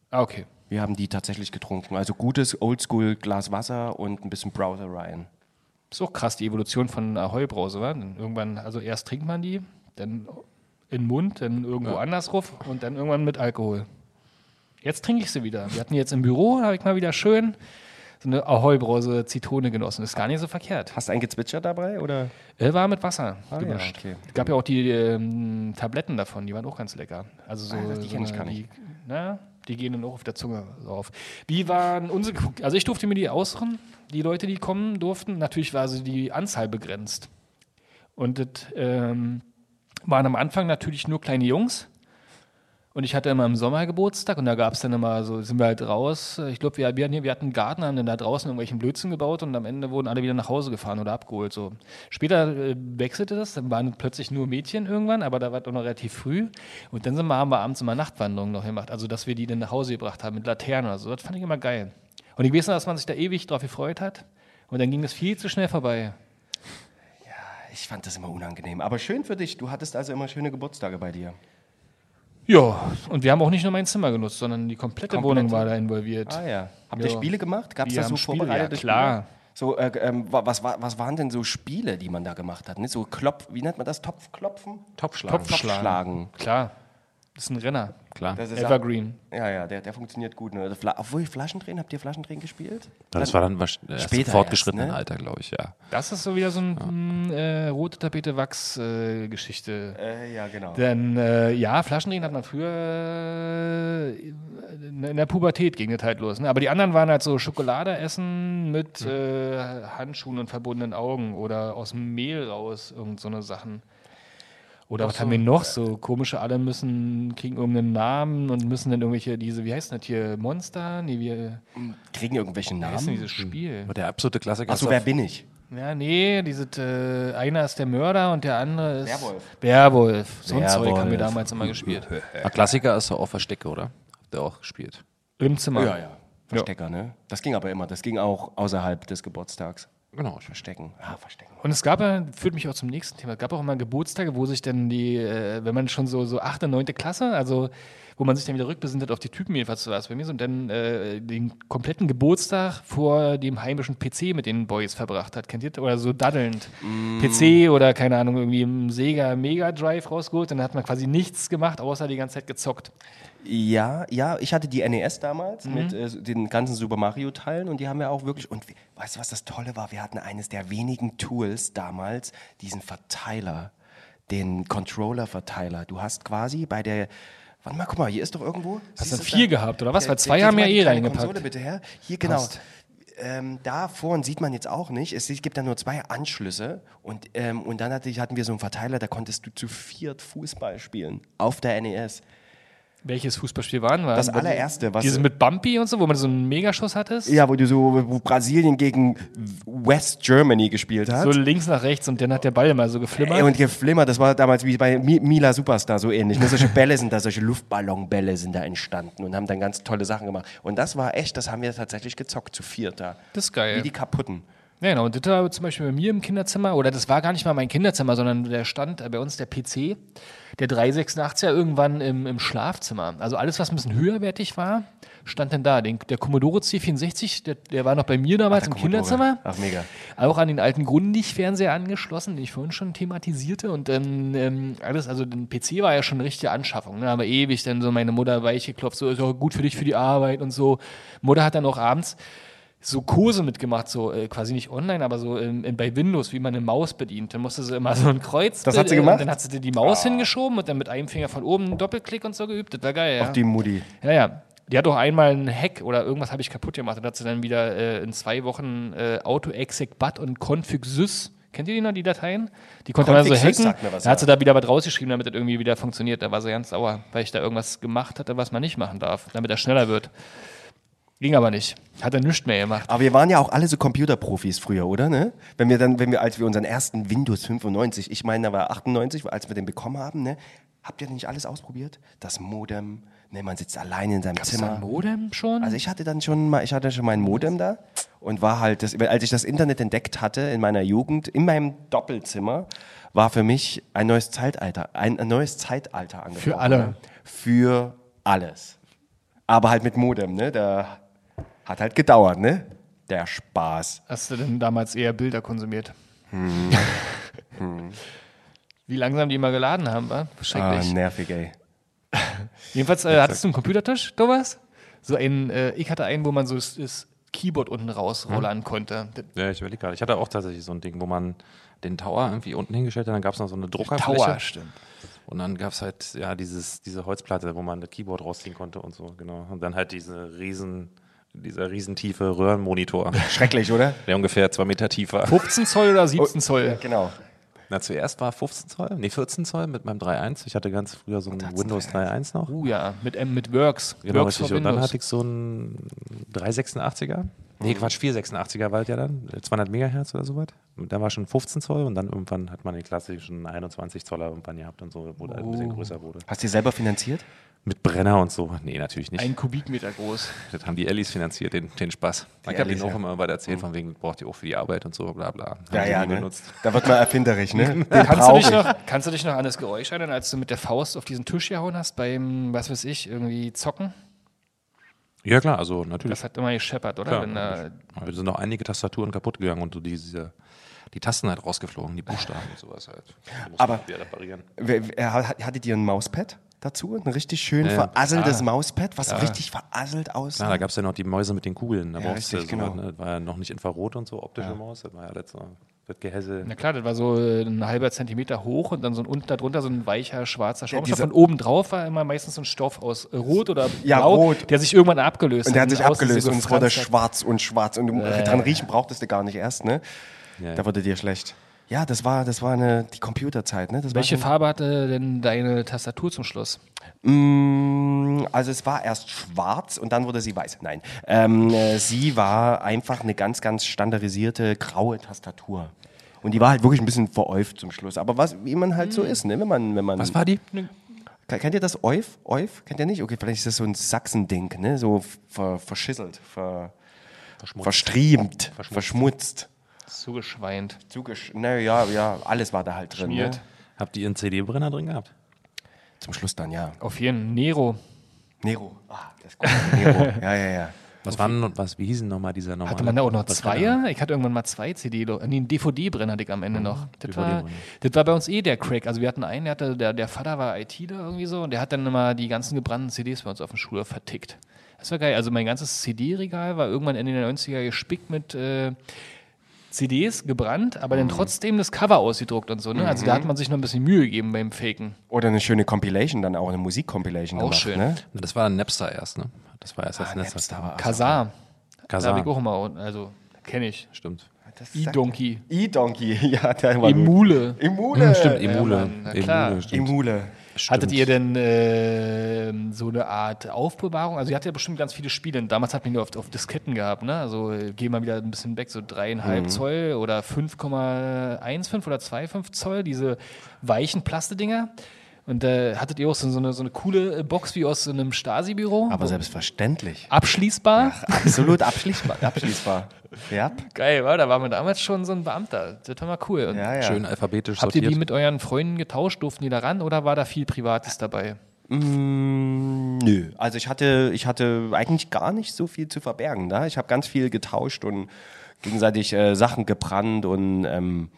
Ah, okay. Wir haben die tatsächlich getrunken. Also gutes Oldschool Glas Wasser und ein bisschen Browser rein. Ist auch krass, die Evolution von Ahoi-Brause, wa? Dann irgendwann, also erst trinkt man die, dann in den Mund, dann irgendwo anders ruf und dann irgendwann mit Alkohol. Jetzt trinke ich sie wieder. Wir hatten jetzt im Büro, da habe ich mal wieder schön so eine Ahoi-Brause Zitrone genossen. Ist gar nicht so verkehrt. Hast du ein Gezwitscher dabei oder? Er war mit Wasser ja, gemischt. okay. Es gab ja auch die ähm, Tabletten davon, die waren auch ganz lecker. Also so, Ah, die so kenn ich gar nicht. Die, na, die gehen dann auch auf der Zunge so auf. Wie waren unsere, also ich durfte mir die aussuchen, die Leute, die kommen durften. Natürlich war also die Anzahl begrenzt. Und das ähm, waren am Anfang natürlich nur kleine Jungs. Und ich hatte immer im Sommer Geburtstag und da gab es dann immer so, sind wir halt raus. Ich glaube, wir, wir, hatten einen Garten, haben dann da draußen irgendwelchen Blödsinn gebaut und am Ende wurden alle wieder nach Hause gefahren oder abgeholt. So. Später äh, wechselte das, dann waren plötzlich nur Mädchen irgendwann, aber da war es auch noch relativ früh. Und dann sind wir, haben wir abends immer Nachtwanderungen noch gemacht, also dass wir die dann nach Hause gebracht haben mit Laternen oder so. Das fand ich immer geil. Und ich weiß noch, dass man sich da ewig drauf gefreut hat. Und dann ging das viel zu schnell vorbei. Ich fand das immer unangenehm. Aber schön für dich. Du hattest also immer schöne Geburtstage bei dir. Ja, und wir haben auch nicht nur mein Zimmer genutzt, sondern die komplette, Komplette. Wohnung war da involviert. Ah ja. Habt ihr Ja. Spiele gemacht? Gab es da so Spiele, vorbereitete ja, klar. Spiele? So, äh, ähm, wa- was, wa- was waren denn so Spiele, die man da gemacht hat? Ne? So Klopf, wie nennt man das? Topfklopfen? Topfschlagen. Topfschlagen. Klar, das ist ein Renner. Klar. Das ist Evergreen. Ja, ja, der, der funktioniert gut. Ne? Fla obwohl Flaschendrehen, habt ihr Flaschendrehen gespielt? Das war dann wahrsch- erst Später im fortgeschrittenen erst, ne? Alter, glaube ich, ja. Das ist so wieder so ein äh, rote Tapete Wachs-Geschichte. Äh, ja, genau. Denn äh, ja, Flaschendrehen hat man früher äh, in der Pubertät ging das halt los. Ne? Aber die anderen waren halt so Schokolade essen mit äh, Handschuhen und verbundenen Augen oder aus dem Mehl raus, irgend so eine Sachen. Oder was haben wir noch so? Komische alle müssen, kriegen irgendeinen Namen und müssen dann irgendwelche, diese, wie heißt das hier, Monster? Nee, wie, Kriegen irgendwelche wie heißt denn Namen? dieses Spiel? Aber der absolute Klassiker Achso, wer bin ich? Ja, nee, diese, äh, einer ist der Mörder und der andere ist. Werwolf. Werwolf. So ein Zeug haben wir damals immer gespielt. Der Klassiker ist doch auch Verstecke, oder? Habt ihr auch gespielt? Im Zimmer. Ja, ja. Verstecker, ne? Das ging aber immer. Das ging auch außerhalb des Geburtstags. Genau. Verstecken. Ah, verstecken. Und es gab ja, führt mich auch zum nächsten Thema, es gab auch immer Geburtstage, wo sich dann die, äh, wenn man schon so, so 8., 9. Klasse, also wo man sich dann wieder rückbesinnt auf die Typen, jedenfalls war es bei mir so, und dann äh, den kompletten Geburtstag vor dem heimischen PC mit den Boys verbracht hat. Kennt ihr das? Oder so daddelnd. PC oder keine Ahnung, irgendwie im Sega Mega Drive rausgeholt, dann hat man quasi nichts gemacht, außer die ganze Zeit gezockt. Ja, ja, ich hatte die NES damals Mhm. mit äh, den ganzen Super Mario Teilen und die haben wir auch wirklich und wir- weißt du, was das tolle war? Wir hatten eines der wenigen Tools damals, diesen Verteiler, den Controller Verteiler. Du hast quasi bei der Warte mal, guck mal, hier ist doch irgendwo. Hast du vier da? gehabt, oder was? Ja, Weil zwei haben ja eh reingepackt. Konsole bitte her. Hier genau. Passt. Ähm, da vorne sieht man jetzt auch nicht. Es gibt da nur zwei Anschlüsse und, ähm, und dann hatte, ich- hatten wir so einen Verteiler, da konntest du zu viert Fußball spielen auf der NES. Welches Fußballspiel waren wir? Das allererste, was- Diese mit Bumpy und so, wo man so einen Megaschuss hattest? Ja, wo du so wo Brasilien gegen West Germany gespielt hast. So links nach rechts und dann hat der Ball immer so geflimmert. Ey, und geflimmert, das war damals wie bei Mi Mila Superstar so ähnlich. Ne? Solche Bälle sind da, solche Luftballonbälle sind da entstanden und haben dann ganz tolle Sachen gemacht. Und das war echt, das haben wir tatsächlich gezockt, zu viert da. Das ist geil. Wie die kaputten. Ja, genau. Und das war zum Beispiel bei mir im Kinderzimmer, oder das war gar nicht mal mein Kinderzimmer, sondern der stand äh, bei uns der PC, der 386er irgendwann im, im Schlafzimmer. Also alles, was ein bisschen höherwertig war, stand dann da. Den, der Commodore C64, der, der war noch bei mir damals im Commodore. Kinderzimmer. Ach, mega. Auch an den alten Grundig-Fernseher angeschlossen, den ich vorhin schon thematisierte. Und dann ähm, alles, also ein PC war ja schon eine richtige Anschaffung. Ne? Aber ewig dann so meine Mutter weich geklopft, so ist auch gut für dich für die Arbeit und so. Mutter hat dann auch abends so Kurse mitgemacht, so äh, quasi nicht online, aber so ähm, in, bei Windows, wie man eine Maus bedient. Dann musste sie immer so ein Kreuz. Das hat sie gemacht? Dann hat sie die Maus hingeschoben und dann mit einem Finger von oben einen Doppelklick und so geübt. Das war geil, ja. Auch die Mutti. Ja, ja. Die hat auch einmal einen Hack oder irgendwas habe ich kaputt gemacht. Dann hat sie dann wieder äh, in zwei Wochen äh, AutoExec-Bat und config-sys. Kennt ihr die noch, die Dateien? Die konnte man so hacken. was, da hat ja. sie da wieder was rausgeschrieben, damit das irgendwie wieder funktioniert. Da war sie ganz sauer, weil ich da irgendwas gemacht hatte, was man nicht machen darf, damit er schneller wird. Ging aber nicht. Hat er nichts mehr gemacht. Aber wir waren ja auch alle so Computerprofis früher, oder? Ne? Wenn wir dann, wenn wir, als wir unseren ersten Windows 95, ich meine, da war 98, als wir den bekommen haben, ne? Habt ihr nicht alles ausprobiert? Das Modem, ne? Man sitzt allein in seinem da Zimmer. ein Modem schon? Also ich hatte dann schon mal, ich hatte schon mein Modem da und war halt, das, als ich das Internet entdeckt hatte in meiner Jugend, in meinem Doppelzimmer, war für mich ein neues Zeitalter, ein, ein neues Zeitalter angebrochen. Für alle. Ne? Für alles. Aber halt mit Modem, ne? Da hat halt gedauert, ne? Der Spaß. Hast du denn damals eher Bilder konsumiert? Hm. Wie langsam die immer geladen haben, war? Ah, Schrecklich. nervig, ey. Jedenfalls äh, hattest du einen Computertisch, Thomas? So ein, äh, ich hatte einen, wo man so das, das Keyboard unten rausrollern konnte. Das Ja, ich überlege gerade. Ich hatte auch tatsächlich so ein Ding, wo man den Tower irgendwie unten hingestellt hat, dann gab es noch so eine Druckerfläche. Tower, stimmt. Und dann gab es halt ja dieses, diese Holzplatte, wo man das Keyboard rausziehen konnte und so, genau. Und dann halt diese riesen, dieser riesentiefe Röhrenmonitor, Schrecklich, oder? der ungefähr zwei Meter tief war. 15 Zoll oder 17 Zoll? Genau. Na, zuerst war 15 Zoll, nee, 14 Zoll mit meinem 3.1. Ich hatte ganz früher so ein Windows 3.1 noch. Uh ja, mit, M mit Works. Genau, Works richtig. Und dann hatte ich so einen 386er. Nee, Quatsch, 486er war ja dann. 200 Megahertz oder sowas. Und Da war schon 15 Zoll und dann irgendwann hat man den klassischen 21 Zoller irgendwann gehabt und so, wo der ein bisschen größer wurde. Hast du die selber finanziert? Mit Brenner und so. Nee, natürlich nicht. Ein Kubikmeter groß. Das haben die Ellis finanziert, den, den Spaß. ich habe den auch ja. immer bei erzählt, von wegen, braucht ihr auch für die Arbeit und so, bla bla. Haben Ja, ja, ne? benutzt. Da wird man erfinderisch, ne? Kannst du, dich ich. noch, kannst du dich noch an das Geräusch erinnern, als du mit der Faust auf diesen Tisch gehauen hast, beim, was weiß ich, irgendwie zocken? Ja, klar, also natürlich. Das hat immer gescheppert, oder? Klar, Wenn da, Aber sind noch einige Tastaturen kaputt gegangen und so diese, die Tasten halt rausgeflogen, die Buchstaben und sowas halt. Aber- Hattet ihr ein Mauspad dazu? Ein richtig schön verasseltes Mauspad, was richtig verasselt aussah? Klar, da gab es ja noch die Mäuse mit den Kugeln. Da Ja, brauchst du richtig, so, genau. ne? Das war ja noch nicht Infrarot und so, optische Maus. Das war ja letzter, das Gehäse. na klar, das war so äh, ein halber Zentimeter hoch und dann so ein unten darunter so ein weicher schwarzer Schaumstoff. dieser- Von oben drauf war immer meistens so ein Stoff aus äh, Rot oder Ja, Blau, rot. der sich irgendwann abgelöst und der hat sich so abgelöst und es wurde hat. schwarz und schwarz. Und du, dran riechen brauchtest du gar nicht erst, ne? Ja, Da wurde dir schlecht. Ja, das war, das war eine, die Computerzeit, ne? Das Welche Farbe hatte denn deine Tastatur zum Schluss? Mm, Also es war erst schwarz und dann wurde sie weiß. Nein, ähm, äh, sie war einfach eine ganz, ganz standardisierte graue Tastatur. Und die war halt wirklich ein bisschen veräuft zum Schluss. Aber was, wie man halt so ist, ne? Wenn man, wenn man. Was war die? Ke- Kennt ihr das Euf? Euf? Kennt ihr nicht? Okay, vielleicht ist das so ein Sachsending, ne? So ver, verschisselt, ver, verstriemt, verschmutzt. Zugeschweint. Zugesch naja, ja, alles war da halt drin. Ne? Habt ihr einen CD-Brenner drin gehabt? Zum Schluss dann, ja. Auf jeden Nero. Nero. Ah, das kommt Nero. Ja, ja, ja. Was waren noch- was, wie hießen nochmal diese normalen? Hatte man da auch noch Zweier? Ich hatte irgendwann mal zwei CD, lo- nee, einen DVD-Brenner hatte ich am Ende noch. Das war, das war bei uns eh der Crack. Also wir hatten einen, der, hatte, der, der Vater war ITler irgendwie so und der hat dann immer die ganzen gebrannten CDs bei uns auf dem Schulhof vertickt. Das war geil. Also mein ganzes CD-Regal war irgendwann Ende der 90er gespickt mit äh, CDs gebrannt, aber dann trotzdem das Cover ausgedruckt und so. Ne? Also da hat man sich noch ein bisschen Mühe gegeben beim Faken. Oder eine schöne Compilation, dann auch eine Musikcompilation Auch gemacht. schön. Ne? Das war Napster erst, ne? Das war erst das Ah, Netz. Napster war Kazar. Da habe ich auch immer, also kenne ich. Stimmt. E-Donkey. E-Donkey, ja, der war gut. Emule. Emule. Stimmt, Emule. Mann, na klar. Emule, stimmt. Hattet ihr denn äh, so eine Art Aufbewahrung? Also ihr hattet ja bestimmt ganz viele Spiele. Damals hat man die oft auf Disketten gehabt, ne? Also gehen wir wieder ein bisschen weg, so dreieinhalb Mhm. Zoll oder 5,15 oder 2,5 Zoll, diese weichen Plastedinger. Und äh, hattet ihr auch so, so, eine, so eine coole äh, Box wie aus so einem Stasi-Büro? Aber selbstverständlich. Abschließbar? Absolut abschließbar. abschließbar. Ja, Geil, wa? Da war man damals schon so ein Beamter. Das war mal cool. Und ja, ja. Schön alphabetisch Habt ihr sortiert. die mit euren Freunden getauscht? Durften die da ran oder war da viel Privates dabei? Mm, nö, also ich hatte, ich hatte eigentlich gar nicht so viel zu verbergen. Da. Ich habe ganz viel getauscht und gegenseitig äh, Sachen gebrannt und ähm,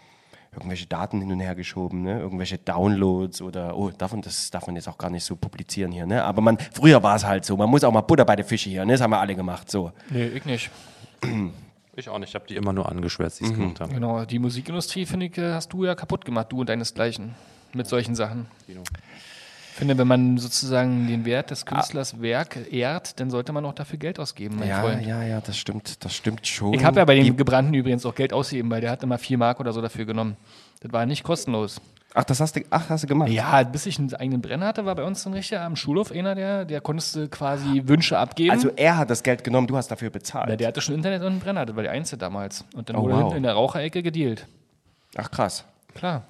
irgendwelche Daten hin und her geschoben, ne? irgendwelche Downloads oder, oh, davon, das darf man jetzt auch gar nicht so publizieren hier. Ne? Aber man, früher war es halt so, man muss auch mal Butter bei den Fische hier, ne? das haben wir alle gemacht. So. Nee, ich nicht. Ich auch nicht. Ich habe die immer nur angeschwärzt, die Mhm. es gemacht haben. Genau, die Musikindustrie, finde ich, äh, hast du ja kaputt gemacht, du und deinesgleichen, mit solchen Sachen. Ich finde, wenn man sozusagen den Wert des Künstlers Werk ehrt, dann sollte man auch dafür Geld ausgeben, mein Ja, Freund. ja, ja, das stimmt, das stimmt schon. Ich habe ja bei dem Gebrannten übrigens auch Geld ausgegeben, weil der hat immer vier Mark oder so dafür genommen. Das war nicht kostenlos. Ach, das hast du, ach, hast du gemacht? Ja, bis ich einen eigenen Brenner hatte, war bei uns ein Richter am Schulhof einer, der, der konntest du quasi Wünsche abgeben. Also er hat das Geld genommen, du hast dafür bezahlt. ja, der hatte schon Internet und einen Brenner, das war der Einzige damals. Und dann Oh, wurde wow. hinten in der Raucherecke gedealt. Ach krass. Klar.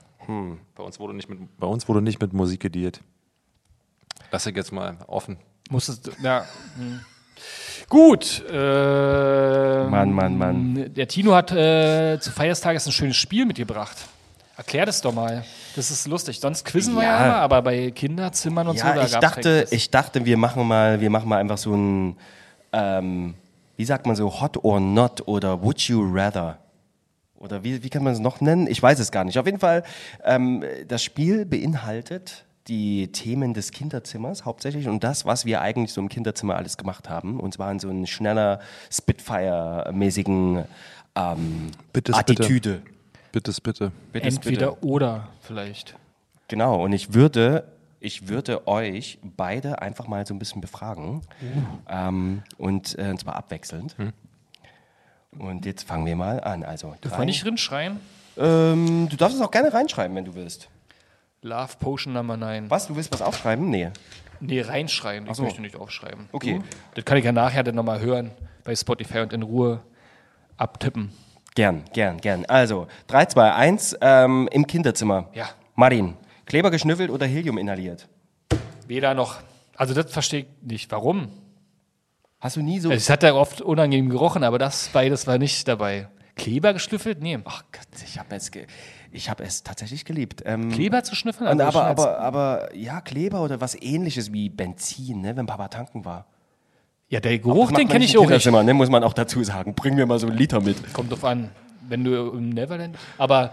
Bei uns wurde nicht mit, bei uns wurde nicht mit Musik gedealt. Lass ich jetzt mal offen. Musstest du, ja. hm. Gut. Äh, Mann, Mann, Mann. Der Tino hat äh, zu Feiertages ein schönes Spiel mitgebracht. Erklär das doch mal. Das ist lustig. Sonst quizzen wir ja Ja. immer, aber bei Kinderzimmern und so, Ja, da ich dachte, ich dachte, wir machen mal, wir machen mal einfach so ein, ähm, wie sagt man so, Hot or Not oder Would You Rather? Oder wie, wie kann man es noch nennen? Ich weiß es gar nicht. Auf jeden Fall, ähm, das Spiel beinhaltet die Themen des Kinderzimmers hauptsächlich und das, was wir eigentlich so im Kinderzimmer alles gemacht haben. Und zwar in so einen schneller Spitfire-mäßigen ähm, Bitte, Attitüde. Bitte, bitte. Bitte, Entweder bitte. oder vielleicht. Genau, und ich würde, ich würde euch beide einfach mal so ein bisschen befragen. Ähm, und, äh, und zwar abwechselnd. Und jetzt fangen wir mal an. Also, Dürfen drei- wir nicht rinschreien? ähm, du darfst es auch gerne reinschreiben, wenn du willst. Love Potion Nummer 9. Was? Du willst was aufschreiben? Nee. Nee, reinschreien. Ich so. möchte nicht aufschreiben. Okay. Du? Das kann ich ja nachher dann nochmal hören bei Spotify und in Ruhe abtippen. Gern, gern, gern. Also, 3, 2, 1, ähm, im Kinderzimmer. Ja. Martin, Kleber geschnüffelt oder Helium inhaliert? Weder noch. Also das verstehe ich nicht. Warum? Hast du nie so... Es hat ja oft unangenehm gerochen, aber das beides war nicht dabei. Kleber geschlüffelt? Nee. Ach Gott, ich habe ge ich hab es tatsächlich geliebt. Ähm, Kleber zu schnüffeln? Also aber, aber, aber, ja, Kleber oder was ähnliches wie Benzin, ne, wenn Papa tanken war. ja, der Geruch, den kenne ich auch nicht. Ne, muss man auch dazu sagen. Bring mir mal so einen Liter mit. Kommt drauf an, wenn du im Neverland. Aber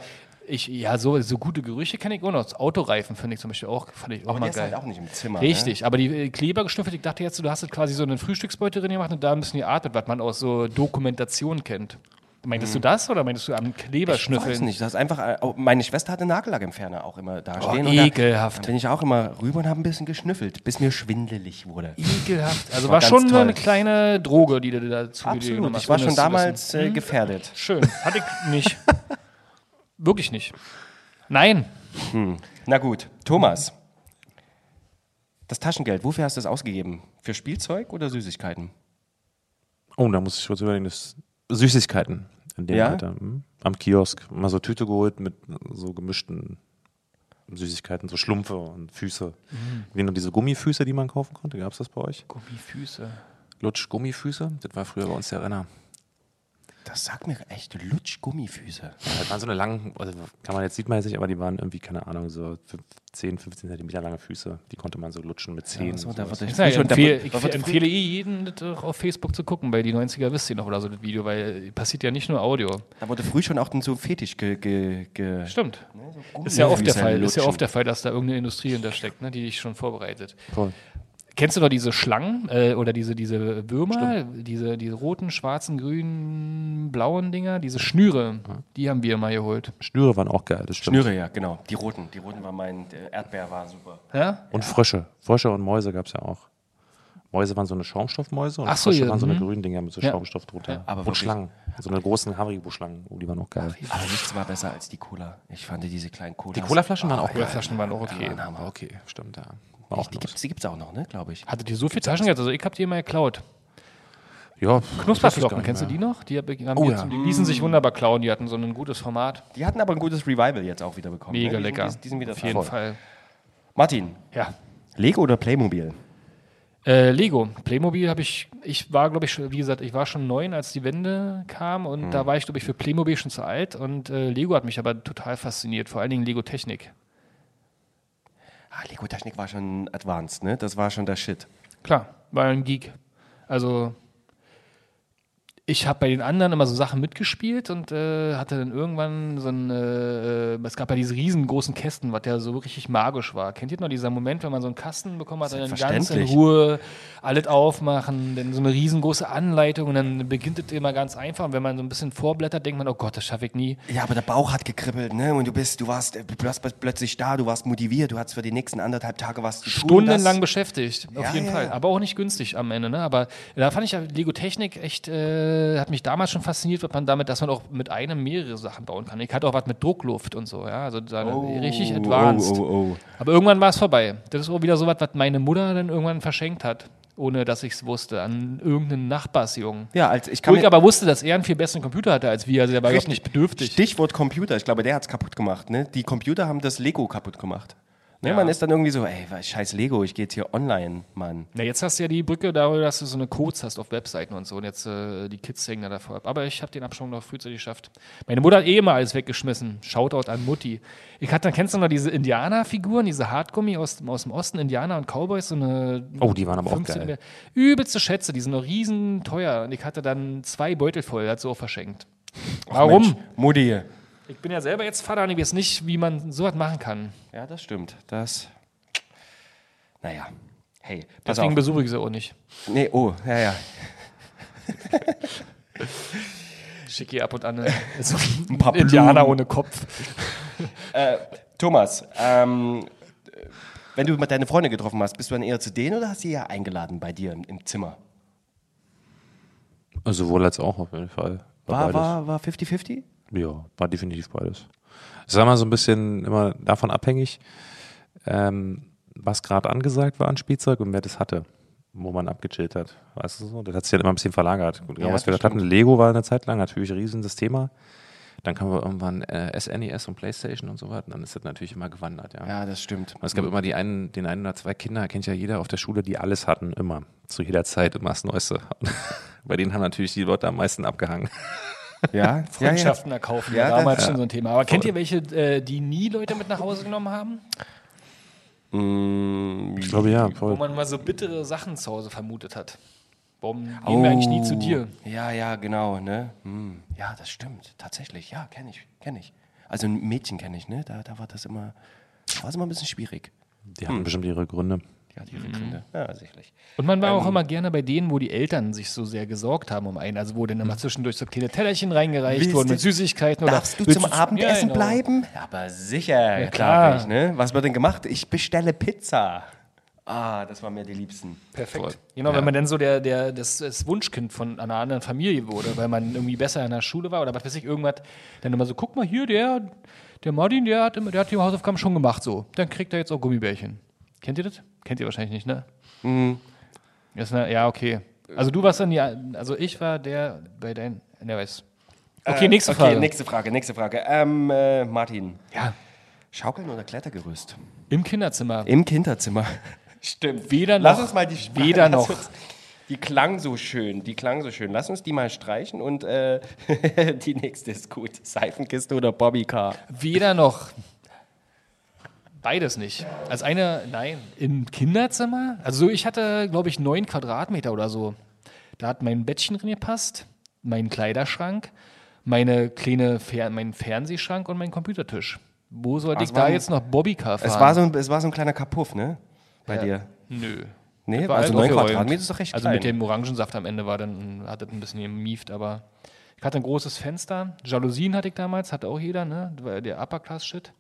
ich, ja, so, so gute Gerüche kenne ich auch noch. Das Autoreifen finde ich zum Beispiel auch, fand ich auch Aber mal der ist geil. halt auch nicht im Zimmer. Richtig, aber die äh, Kleber geschnüffelt, ich dachte jetzt, du hast jetzt quasi so einen Frühstücksbeutel drin gemacht und da ein bisschen geatmet, was man aus so Dokumentation kennt. Meintest du das oder meintest du am Kleber Ne? Ich weiß nicht, das ist einfach, äh, oh, meine Schwester hatte Nagellackentferner auch immer da Oh, stehen. und da- ekelhaft. Da bin ich auch immer rüber und habe ein bisschen geschnüffelt, bis mir schwindelig wurde. Ekelhaft. Also war war, schon toll. eine kleine Droge, die du dazu Absolut, hast. ich war schon damals äh, gefährdet. Schön. Hatte ich nicht. Wirklich nicht. Nein. Na gut, Thomas. Das Taschengeld, wofür hast du es ausgegeben? Für Spielzeug oder Süßigkeiten? Oh, da muss ich kurz überlegen. Das Süßigkeiten in dem Ja? Alter. hm? Am Kiosk. Mal so Tüte geholt mit so gemischten Süßigkeiten, so Schlumpfe und Füße. Wie nur diese Gummifüße, die man kaufen konnte. Gab es das bei euch? Gummifüße. Lutsch Gummifüße? Das war früher bei uns der Renner. Das sagt mir echt Lutsch-Gummifüße. Ja, das waren so eine langen, also kann man jetzt sieht man jetzt nicht, aber die waren irgendwie, keine Ahnung, so fünf- 10, 15 Zentimeter lange Füße. Die konnte man so lutschen mit Zähnen. so, und da sowas. wird Ich, empfehle, ich wird empfehle eh jeden, das auch auf Facebook zu gucken, bei die 90er wisst ihr noch oder so das Video, weil passiert ja nicht nur Audio. Da wurde früh schon auch dann so Fetisch ge, ge, ge Stimmt. Ist ja oft der Fall. Ist ja lutschen. oft der Fall, dass da irgendeine Industrie hintersteckt, ne, die dich schon vorbereitet. Voll. Kennst du noch diese Schlangen äh, oder diese, diese Würmer, diese, diese roten, schwarzen, grünen, blauen Dinger, diese Schnüre, die haben wir mal geholt. Schnüre waren auch geil, das stimmt. Schnüre, ja, genau. Die roten. Die roten war mein, der Erdbeer war super. Ja? Und Frösche. Frösche und Mäuse gab es ja auch. Mäuse waren so eine Schaumstoffmäuse und Ach so, Frösche ja, waren so eine mhm. grünen Dinger mit so Ja. Schaumstoff drunter. aber und wirklich. Schlangen. So eine großen Haribo-Schlangen. Oh, die waren auch geil. Aber nichts war besser als die Cola. Ich fand diese kleinen Cola. Die Colaflaschen waren auch geil. Flaschen waren auch okay. Ah, okay, stimmt, ja. War auch Die die gibt's auch noch, ne, glaube ich. Hattet ihr so viel Taschengeld? Also ich hab die immer geklaut. Ja, Knusperflocken, kennst du die noch? Die, haben Oh wir ja. zum- die ließen sich wunderbar klauen, die hatten so ein gutes Format. Die hatten aber ein gutes Revival jetzt auch wieder bekommen. Mega ne? die lecker. Sind, die, die sind wieder Auf jeden dran. Fall. Martin, Ja. Lego oder Playmobil? Äh, Lego. Playmobil habe ich, ich war, glaube ich, schon- wie gesagt, ich war schon neun, als die Wende kam und da war ich, glaube ich, für Playmobil schon zu alt und äh, Lego hat mich aber total fasziniert, vor allen Dingen Lego Technik. Ah, Lego Technik war schon advanced, ne? Das war schon der Shit. Klar, war ein Geek. Also ich habe bei den anderen immer so Sachen mitgespielt und äh, hatte dann irgendwann so ein, äh, äh, es gab ja diese riesengroßen Kästen, was ja so richtig magisch war. Kennt ihr noch dieser Moment, wenn man so einen Kasten bekommen hat und dann ganz in. Ruhe alles aufmachen, dann so eine riesengroße Anleitung und dann beginnt es immer ganz einfach und wenn man so ein bisschen vorblättert, denkt man, oh Gott, das schaffe ich nie. Ja, aber der Bauch hat gekribbelt, ne? Und du bist, du warst, du warst plötzlich da, du warst motiviert, du hattest für die nächsten anderthalb Tage was zu tun. Stundenlang beschäftigt, auf Ja, jeden ja, Fall. Aber auch nicht günstig am Ende. Ne? Aber da fand ich ja Lego Technik echt, äh, hat mich damals schon fasziniert, was man damit, dass man auch mit einem mehrere Sachen bauen kann. Ich hatte auch was mit Druckluft und so, ja. Also da richtig advanced. Oh, oh, oh. Aber irgendwann war es vorbei. Das ist auch wieder so was, was meine Mutter dann irgendwann verschenkt hat, ohne dass ich es wusste, an irgendeinen Nachbarsjungen. Ja, als ich kann Wo ich aber wusste, dass er einen viel besseren Computer hatte als wir. Also der war überhaupt nicht bedürftig. Stichwort Computer. Ich glaube, der hat es kaputt gemacht. Ne? Die Computer haben das Lego kaputt gemacht. Ne? Man ist dann irgendwie so, ey, was- scheiß Lego, ich gehe jetzt hier online, Mann. Na, jetzt hast du ja die Brücke darüber, dass du so eine Codes hast auf Webseiten und so. Und jetzt äh, die Kids hängen da davor ab. Aber ich habe den Absprung noch frühzeitig geschafft. Meine Mutter hat eh immer alles weggeschmissen. Shoutout an Mutti. Ich hatte, kennst du noch diese Indianer-Figuren, diese Hartgummi aus, aus dem Osten, Indianer und Cowboys, so eine. Oh, die waren aber auch 15 geil. mehr- Übelste Schätze, die sind noch riesen teuer. Und ich hatte dann zwei Beutel voll, hat so auch verschenkt. Warum? Mensch, Mutti. Ich bin ja selber jetzt Vater und ich weiß nicht, wie man sowas machen kann. Ja, das stimmt. Das. Naja, hey, pass Deswegen auf. besuche ich sie auch nicht. Nee, oh, ja, ja. Schicke ihr ab und an so ein paar Indianer ohne Kopf. Thomas, ähm, wenn du mit deine Freunde getroffen hast, bist du dann eher zu denen oder hast du sie ja eingeladen bei dir im, im Zimmer? Also sowohl als auch auf jeden Fall. War, beides. war, war 50-50? Ja, war definitiv beides. Es war mal so ein bisschen immer davon abhängig, ähm, was gerade angesagt war an Spielzeug und wer das hatte, wo man abgechillt hat. Weißt du so? Das hat sich dann immer ein bisschen verlagert. Gut, Ja, was wir gerade hatten, Lego war eine Zeit lang natürlich ein riesen das Thema. Dann kam wir irgendwann äh, SNES und Playstation und so weiter. Dann ist das natürlich immer gewandert, ja. Ja, das stimmt. Und es gab immer die einen, den einen oder zwei Kinder, kennt ja jeder auf der Schule, die alles hatten, immer. Zu jeder Zeit immer das Neueste. Und bei denen haben natürlich die Leute am meisten abgehangen. Ja, ja, ja. Freundschaften erkaufen, Ja, war damals das- schon so ein Thema. Aber kennt ihr welche, äh, die nie Leute mit nach Hause genommen haben? Ich glaube ja, Wo voll. man mal so bittere Sachen zu Hause vermutet hat. Warum gehen wir eigentlich nie zu dir? Ja, ja, genau, ne? Hm. Ja, das stimmt, tatsächlich. Ja, kenne ich, kenne ich. Also ein Mädchen kenne ich, ne? Da, da war das immer, da war es immer ein bisschen schwierig. Die hatten bestimmt ihre Gründe. Ja, die Gründe. Ja, sicherlich. Und man war Ähm. auch immer gerne bei denen, wo die Eltern sich so sehr gesorgt haben um einen. Also wo dann immer zwischendurch so kleine Tellerchen reingereicht wurden du- mit Süßigkeiten. oder Darfst du willst zum du- Abendessen Ja, genau. bleiben? Aber sicher, ja, klar. Ich, ne? Was wird denn gemacht? Ich bestelle Pizza. Ah, das waren mir die Liebsten. Perfekt. Genau, wenn man dann so der, der, das, das Wunschkind von einer anderen Familie wurde, weil man irgendwie besser in der Schule war oder was weiß ich, irgendwas, dann immer so, guck mal hier, der, der Martin, der hat, immer, der hat die Hausaufgaben schon gemacht, so. Dann kriegt er jetzt auch Gummibärchen. Kennt ihr das? Kennt ihr wahrscheinlich nicht, ne? Mhm. Ist eine, ja, okay. Also du warst dann ja, also ich war der bei deinen, ne, weiß. Okay, nächste okay, Frage. nächste Frage, nächste Frage. Ähm, äh, Martin, Ja, Schaukeln oder Klettergerüst? im Kinderzimmer. Im Kinderzimmer. Stimmt. Weder Lass noch. uns mal die Weder lass noch. Uns, die klang so schön, die klang so schön. Lass uns die mal streichen und äh, die nächste ist gut. Seifenkiste oder Bobbycar? Weder noch. Beides nicht. Als eine, nein, im Kinderzimmer? Also ich hatte, glaube ich, neun Quadratmeter oder so. Da hat mein Bettchen drin gepasst, mein Kleiderschrank, meine kleine Fer mein Fernsehschrank und mein Computertisch. Wo sollte ich da ein- jetzt noch Bobbycar fahren? Es war, so ein, es war so ein kleiner Kapuff, ne? Bei Ja. dir. Nö. Nee, War also halt 9 aufgeräumt. Quadratmeter ist doch recht Also klein. mit dem Orangensaft am Ende war dann, hat das ein bisschen gemieft, aber ich hatte ein großes Fenster. Jalousien hatte ich damals, hatte auch jeder, ne? Der Upper-Class-Shit.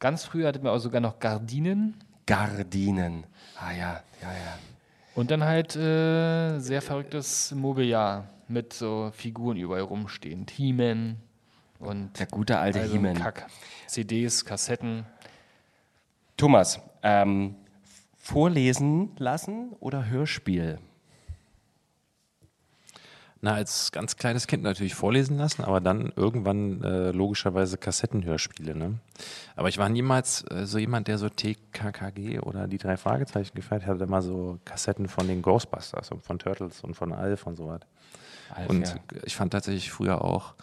Ganz früh hatten wir auch sogar noch Gardinen Gardinen. Ah ja, ja, ja. und dann halt äh, sehr verrücktes Mobiliar mit so Figuren überall rumstehen. He-Man und Der gute alte also He-Man. Kack. CDs, Kassetten. Thomas, ähm, vorlesen lassen oder Hörspiel? Na, als ganz kleines Kind natürlich vorlesen lassen, aber dann irgendwann äh, logischerweise Kassettenhörspiele. Ne? Aber ich war niemals äh, so jemand, der so TKKG oder die drei Fragezeichen gefeiert hat. Immer so Kassetten von den Ghostbusters und von Turtles und von Alf und so was. Und ja. ich fand tatsächlich früher auch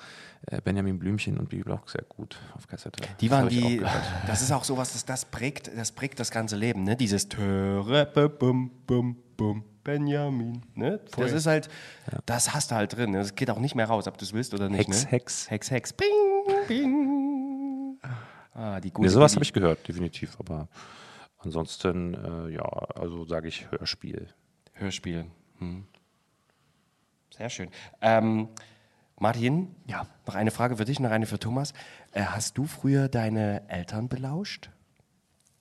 äh, Benjamin Blümchen und Bibi Block sehr gut auf Kassette. Die Das waren auch die, das ist auch sowas, das, das, prägt, das prägt das ganze Leben, ne? Dieses Töre, bum, bum, bum, Benjamin, ne? Das ist halt, das hast du halt drin, ne? Das geht auch nicht mehr raus, ob du es willst oder nicht, Hex, ne? Hex. Hex, Hex, bing, bing. Ah, die gute Nee, sowas habe ich gehört, definitiv. Aber ansonsten, äh, ja, also sage ich Hörspiel. Hörspiel. Hm. Sehr schön. Ähm, Martin, Ja. noch eine Frage für dich, noch eine für Thomas. Äh, hast du früher deine Eltern belauscht?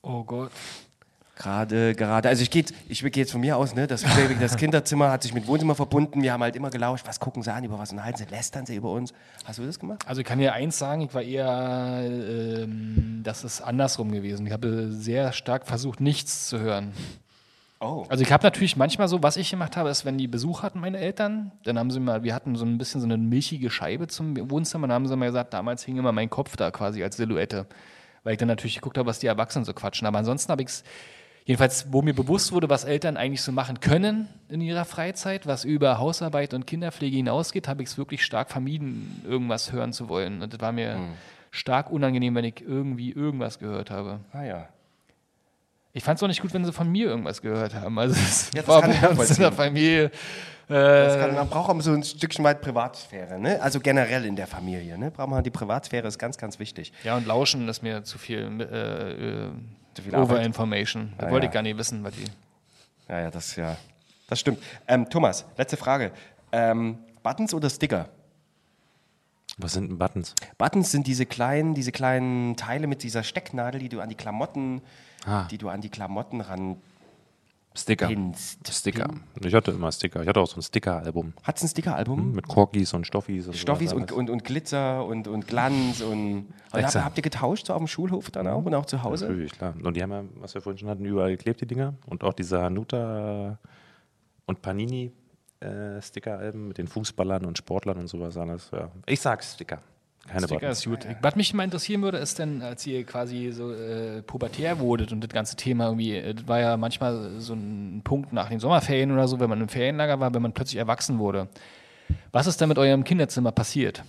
Oh Gott. Gerade, gerade, also ich gehe ich gehe jetzt von mir aus, ne? Das, das Kinderzimmer hat sich mit Wohnzimmer verbunden. Wir haben halt immer gelauscht, was gucken sie an, über was unterhalten sie, lästern sie über uns. Hast du das gemacht? Also ich kann dir eins sagen, ich war eher, ähm, das ist andersrum gewesen. Ich habe sehr stark versucht, nichts zu hören. Oh. Also ich habe natürlich manchmal so, was ich gemacht habe, ist, wenn die Besuch hatten, meine Eltern, dann haben sie mal, wir hatten so ein bisschen so eine milchige Scheibe zum Wohnzimmer, dann haben sie mal gesagt, damals hing immer mein Kopf da quasi als Silhouette, weil ich dann natürlich geguckt habe, was die Erwachsenen so quatschen. Aber ansonsten habe ich es, jedenfalls, wo mir bewusst wurde, was Eltern eigentlich so machen können in ihrer Freizeit, was über Hausarbeit und Kinderpflege hinausgeht, habe ich es wirklich stark vermieden, irgendwas hören zu wollen. Und das war mir stark unangenehm, wenn ich irgendwie irgendwas gehört habe. Ah ja. Ich fand es auch nicht gut, wenn sie von mir irgendwas gehört haben. Also es Ja, das war bei uns in der Familie. Äh, kann, man braucht auch so ein Stückchen weit Privatsphäre, ne? Also generell in der Familie, ne? Braucht man die Privatsphäre ist ganz, ganz wichtig. ja, und Lauschen ist mir zu viel. Äh, äh, Zu viel Arbeit. Overinformation. Das Ah, wollte ja. ich gar nicht wissen, was die. Ja, ja, das, ja. das stimmt. Ähm, Thomas, letzte Frage. Ähm, Buttons oder Sticker? Was sind denn Buttons? Buttons sind diese kleinen, diese kleinen Teile mit dieser Stecknadel, die du an die Klamotten, Ah. die du an die Klamotten ran Sticker. pinst. Sticker. Ich hatte immer Sticker. Ich hatte auch so ein Sticker-Album Hat's ein Stickeralbum? mit Corgis und Stoffis. Und Stoffis und, und, und Glitzer und, und Glanz und. Habt, Exakt. habt ihr getauscht so auf dem Schulhof dann auch und auch zu Hause? Natürlich, klar. Und die haben ja, was wir vorhin schon hatten, überall geklebt, die Dinger. Und auch diese Hanuta und Panini äh, Sticker-Alben mit den Fußballern und Sportlern und sowas alles. Ja. Ich sag's Sticker. Keine Sticker Buttons. ist gut. Was mich mal interessieren würde, ist denn, als ihr quasi so äh, pubertär wurdet und das ganze Thema irgendwie, äh, das war ja manchmal so ein Punkt nach den Sommerferien oder so, wenn man im Ferienlager war, wenn man plötzlich erwachsen wurde. Was ist denn mit eurem Kinderzimmer passiert?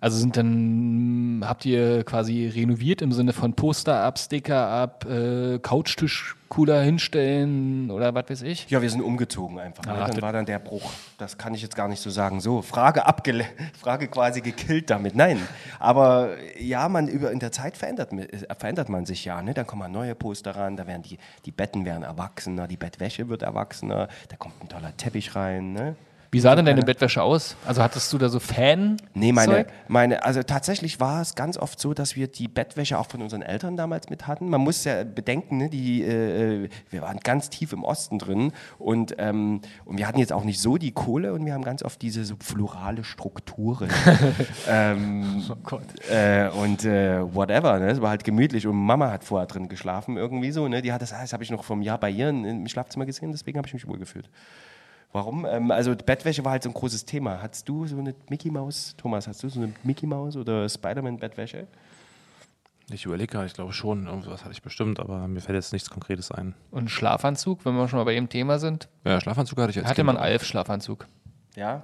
Also sind dann, habt ihr quasi renoviert im Sinne von Poster ab, Sticker ab, äh, Couchtisch cooler hinstellen oder was weiß ich? Ja, wir sind umgezogen einfach. Ne? Ah, Dann das- war dann der Bruch. Das kann ich jetzt gar nicht so sagen. So, Frage abgele Frage quasi gekillt damit. Nein. Aber ja, man über in der Zeit verändert, äh, verändert man sich ja. Ne? Dann kommen neue Poster ran, da werden die, die Betten werden erwachsener, die Bettwäsche wird erwachsener, da kommt ein toller Teppich rein. Ne? Wie sah denn deine Bettwäsche aus? Also hattest du da so Fan? Nee, meine, meine, also tatsächlich war es ganz oft so, dass wir die Bettwäsche auch von unseren Eltern damals mit hatten. Man muss ja bedenken, ne, die, äh, wir waren ganz tief im Osten drin und, ähm, und wir hatten jetzt auch nicht so die Kohle und wir haben ganz oft diese so florale Strukturen. ähm, Oh Gott. äh, und äh, whatever, ne? es war halt gemütlich und Mama hat vorher drin geschlafen irgendwie so, ne? die hat das, ah, das habe ich noch vom Jahr bei ihr im Schlafzimmer gesehen, deswegen habe ich mich wohl gefühlt. Warum? Ähm, also Bettwäsche war halt so ein großes Thema. Hattest du so eine Mickey Maus, Thomas, hast du so eine Mickey Maus oder Spider-Man Bettwäsche? Ich überlege gerade, ich glaube schon, irgendwas hatte ich bestimmt, aber mir fällt jetzt nichts Konkretes ein. Und Schlafanzug, wenn wir schon mal bei dem Thema sind? Ja, Schlafanzug hatte ich als Hatte kind man auch. Alf-Schlafanzug? Ja.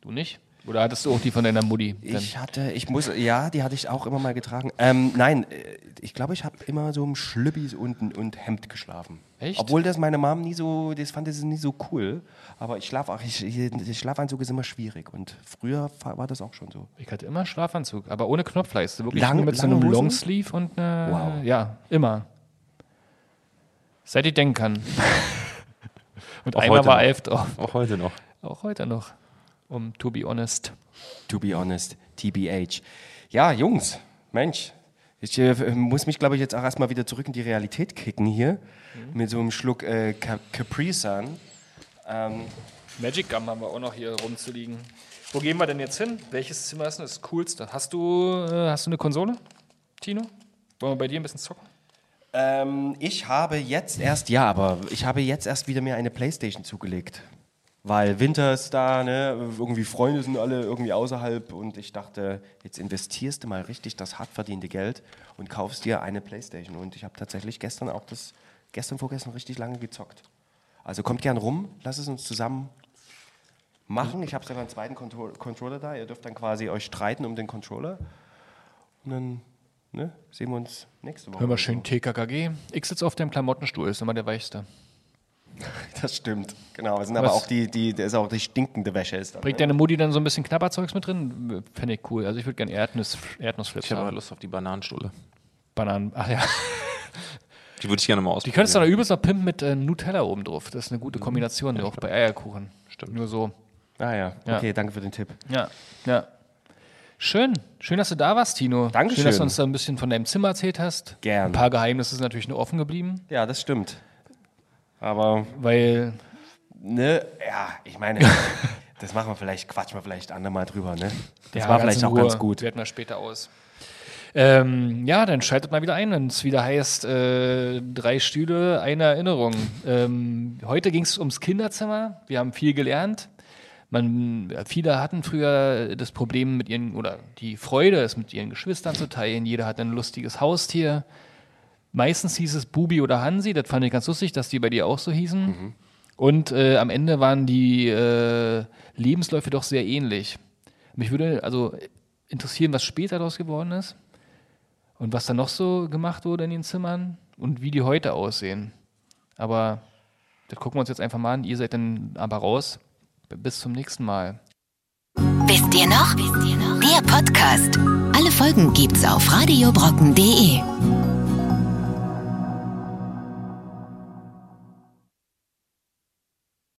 Du nicht? Oder hattest du auch die von deiner Mutti? Ich hatte, ich muss, ja, die hatte ich auch immer mal getragen. Ähm, nein, äh, ich glaube, ich habe immer so im Schlüppis und, und Hemd geschlafen. Echt? Obwohl das meine Mom nie so, das fand das nie so cool. Aber ich schlafe auch, ich, ich, der Schlafanzug ist immer schwierig. Und früher war das auch schon so. Ich hatte immer Schlafanzug, aber ohne Knopfleiste. Wirklich Lang- nur mit so einem Hosen? Longsleeve und eine, Wow. ja, immer. Seit ich denken kann. und Auch einmal heute war drauf. Auch heute noch. Auch heute noch. Um to be honest. To be honest, TBH. Ja, Jungs, Mensch, ich äh, muss mich, glaube ich, jetzt auch erstmal wieder zurück in die Realität kicken hier. Mit so einem Schluck äh, Ca- Capri Sun. Ähm, Magic Gum haben wir auch noch hier rumzuliegen. Wo gehen wir denn jetzt hin? Welches Zimmer ist denn das coolste? Hast du, äh, hast du eine Konsole, Tino? Wollen wir bei dir ein bisschen zocken? ähm, ich habe jetzt erst, ja, aber ich habe jetzt erst wieder mir eine Playstation zugelegt. Weil Winter ist da, ne? irgendwie Freunde sind alle irgendwie außerhalb und ich dachte, jetzt investierst du mal richtig das hart verdiente Geld und kaufst dir eine Playstation. Und ich habe tatsächlich gestern auch das, gestern, vorgestern richtig lange gezockt. Also kommt gern rum, lass es uns zusammen machen. Ich habe selber einen zweiten Contro Controller da. Ihr dürft dann quasi euch streiten um den Controller. Und dann ne, sehen wir uns nächste Woche. Hör mal schön TKKG. Ich sitze auf dem Klamottenstuhl, ist immer der weichste. Das stimmt. Genau. Es sind aber Was? auch die, die, das ist auch die stinkende Wäsche. Ist dann, Bringt ne? deine Mutti dann so ein bisschen Knabberzeugs mit drin? Fände ich cool. Also ich würde gerne Erdnuss, Erdnussflips Ich habe aber. Lust auf die Bananenstulle. Bananen. Ach ja. Die würde ich gerne mal Die ausprobieren. könntest du noch übelst noch pimpen mit äh, Nutella oben drauf. Das ist eine gute Kombination, auch bei Eierkuchen. Stimmt. Nur so. Ah ja. Ja. Okay, danke für den Tipp. Ja, ja. Schön. Schön, dass du da warst, Tino. Dankeschön. Schön, dass du uns da ein bisschen von deinem Zimmer erzählt hast. Gern. Ein paar Geheimnisse sind natürlich nur offen geblieben, Ja, das stimmt. Aber, weil ne, ja, ich meine, das machen wir vielleicht, quatschen wir vielleicht andermal drüber, ne? Das Ja, war vielleicht auch Ruhe. ganz gut. Werten wir später aus. Ähm, ja, dann schaltet mal wieder ein, wenn es wieder heißt, äh, drei Stühle, eine Erinnerung. Ähm, heute ging es ums Kinderzimmer. Wir haben viel gelernt. Man, viele hatten früher das Problem mit ihren, oder die Freude, es mit ihren Geschwistern zu teilen. Jeder hat ein lustiges Haustier. Meistens hieß es Bubi oder Hansi. Das fand ich ganz lustig, dass die bei dir auch so hießen. Und äh, am Ende waren die äh, Lebensläufe doch sehr ähnlich. Mich würde also interessieren, was später daraus geworden ist und was da noch so gemacht wurde in den Zimmern und wie die heute aussehen. Aber das gucken wir uns jetzt einfach mal an. Ihr seid dann aber raus. Bis zum nächsten Mal. Wisst ihr noch? Wisst ihr noch? Der Podcast. Alle Folgen gibt's auf radiobrocken.de.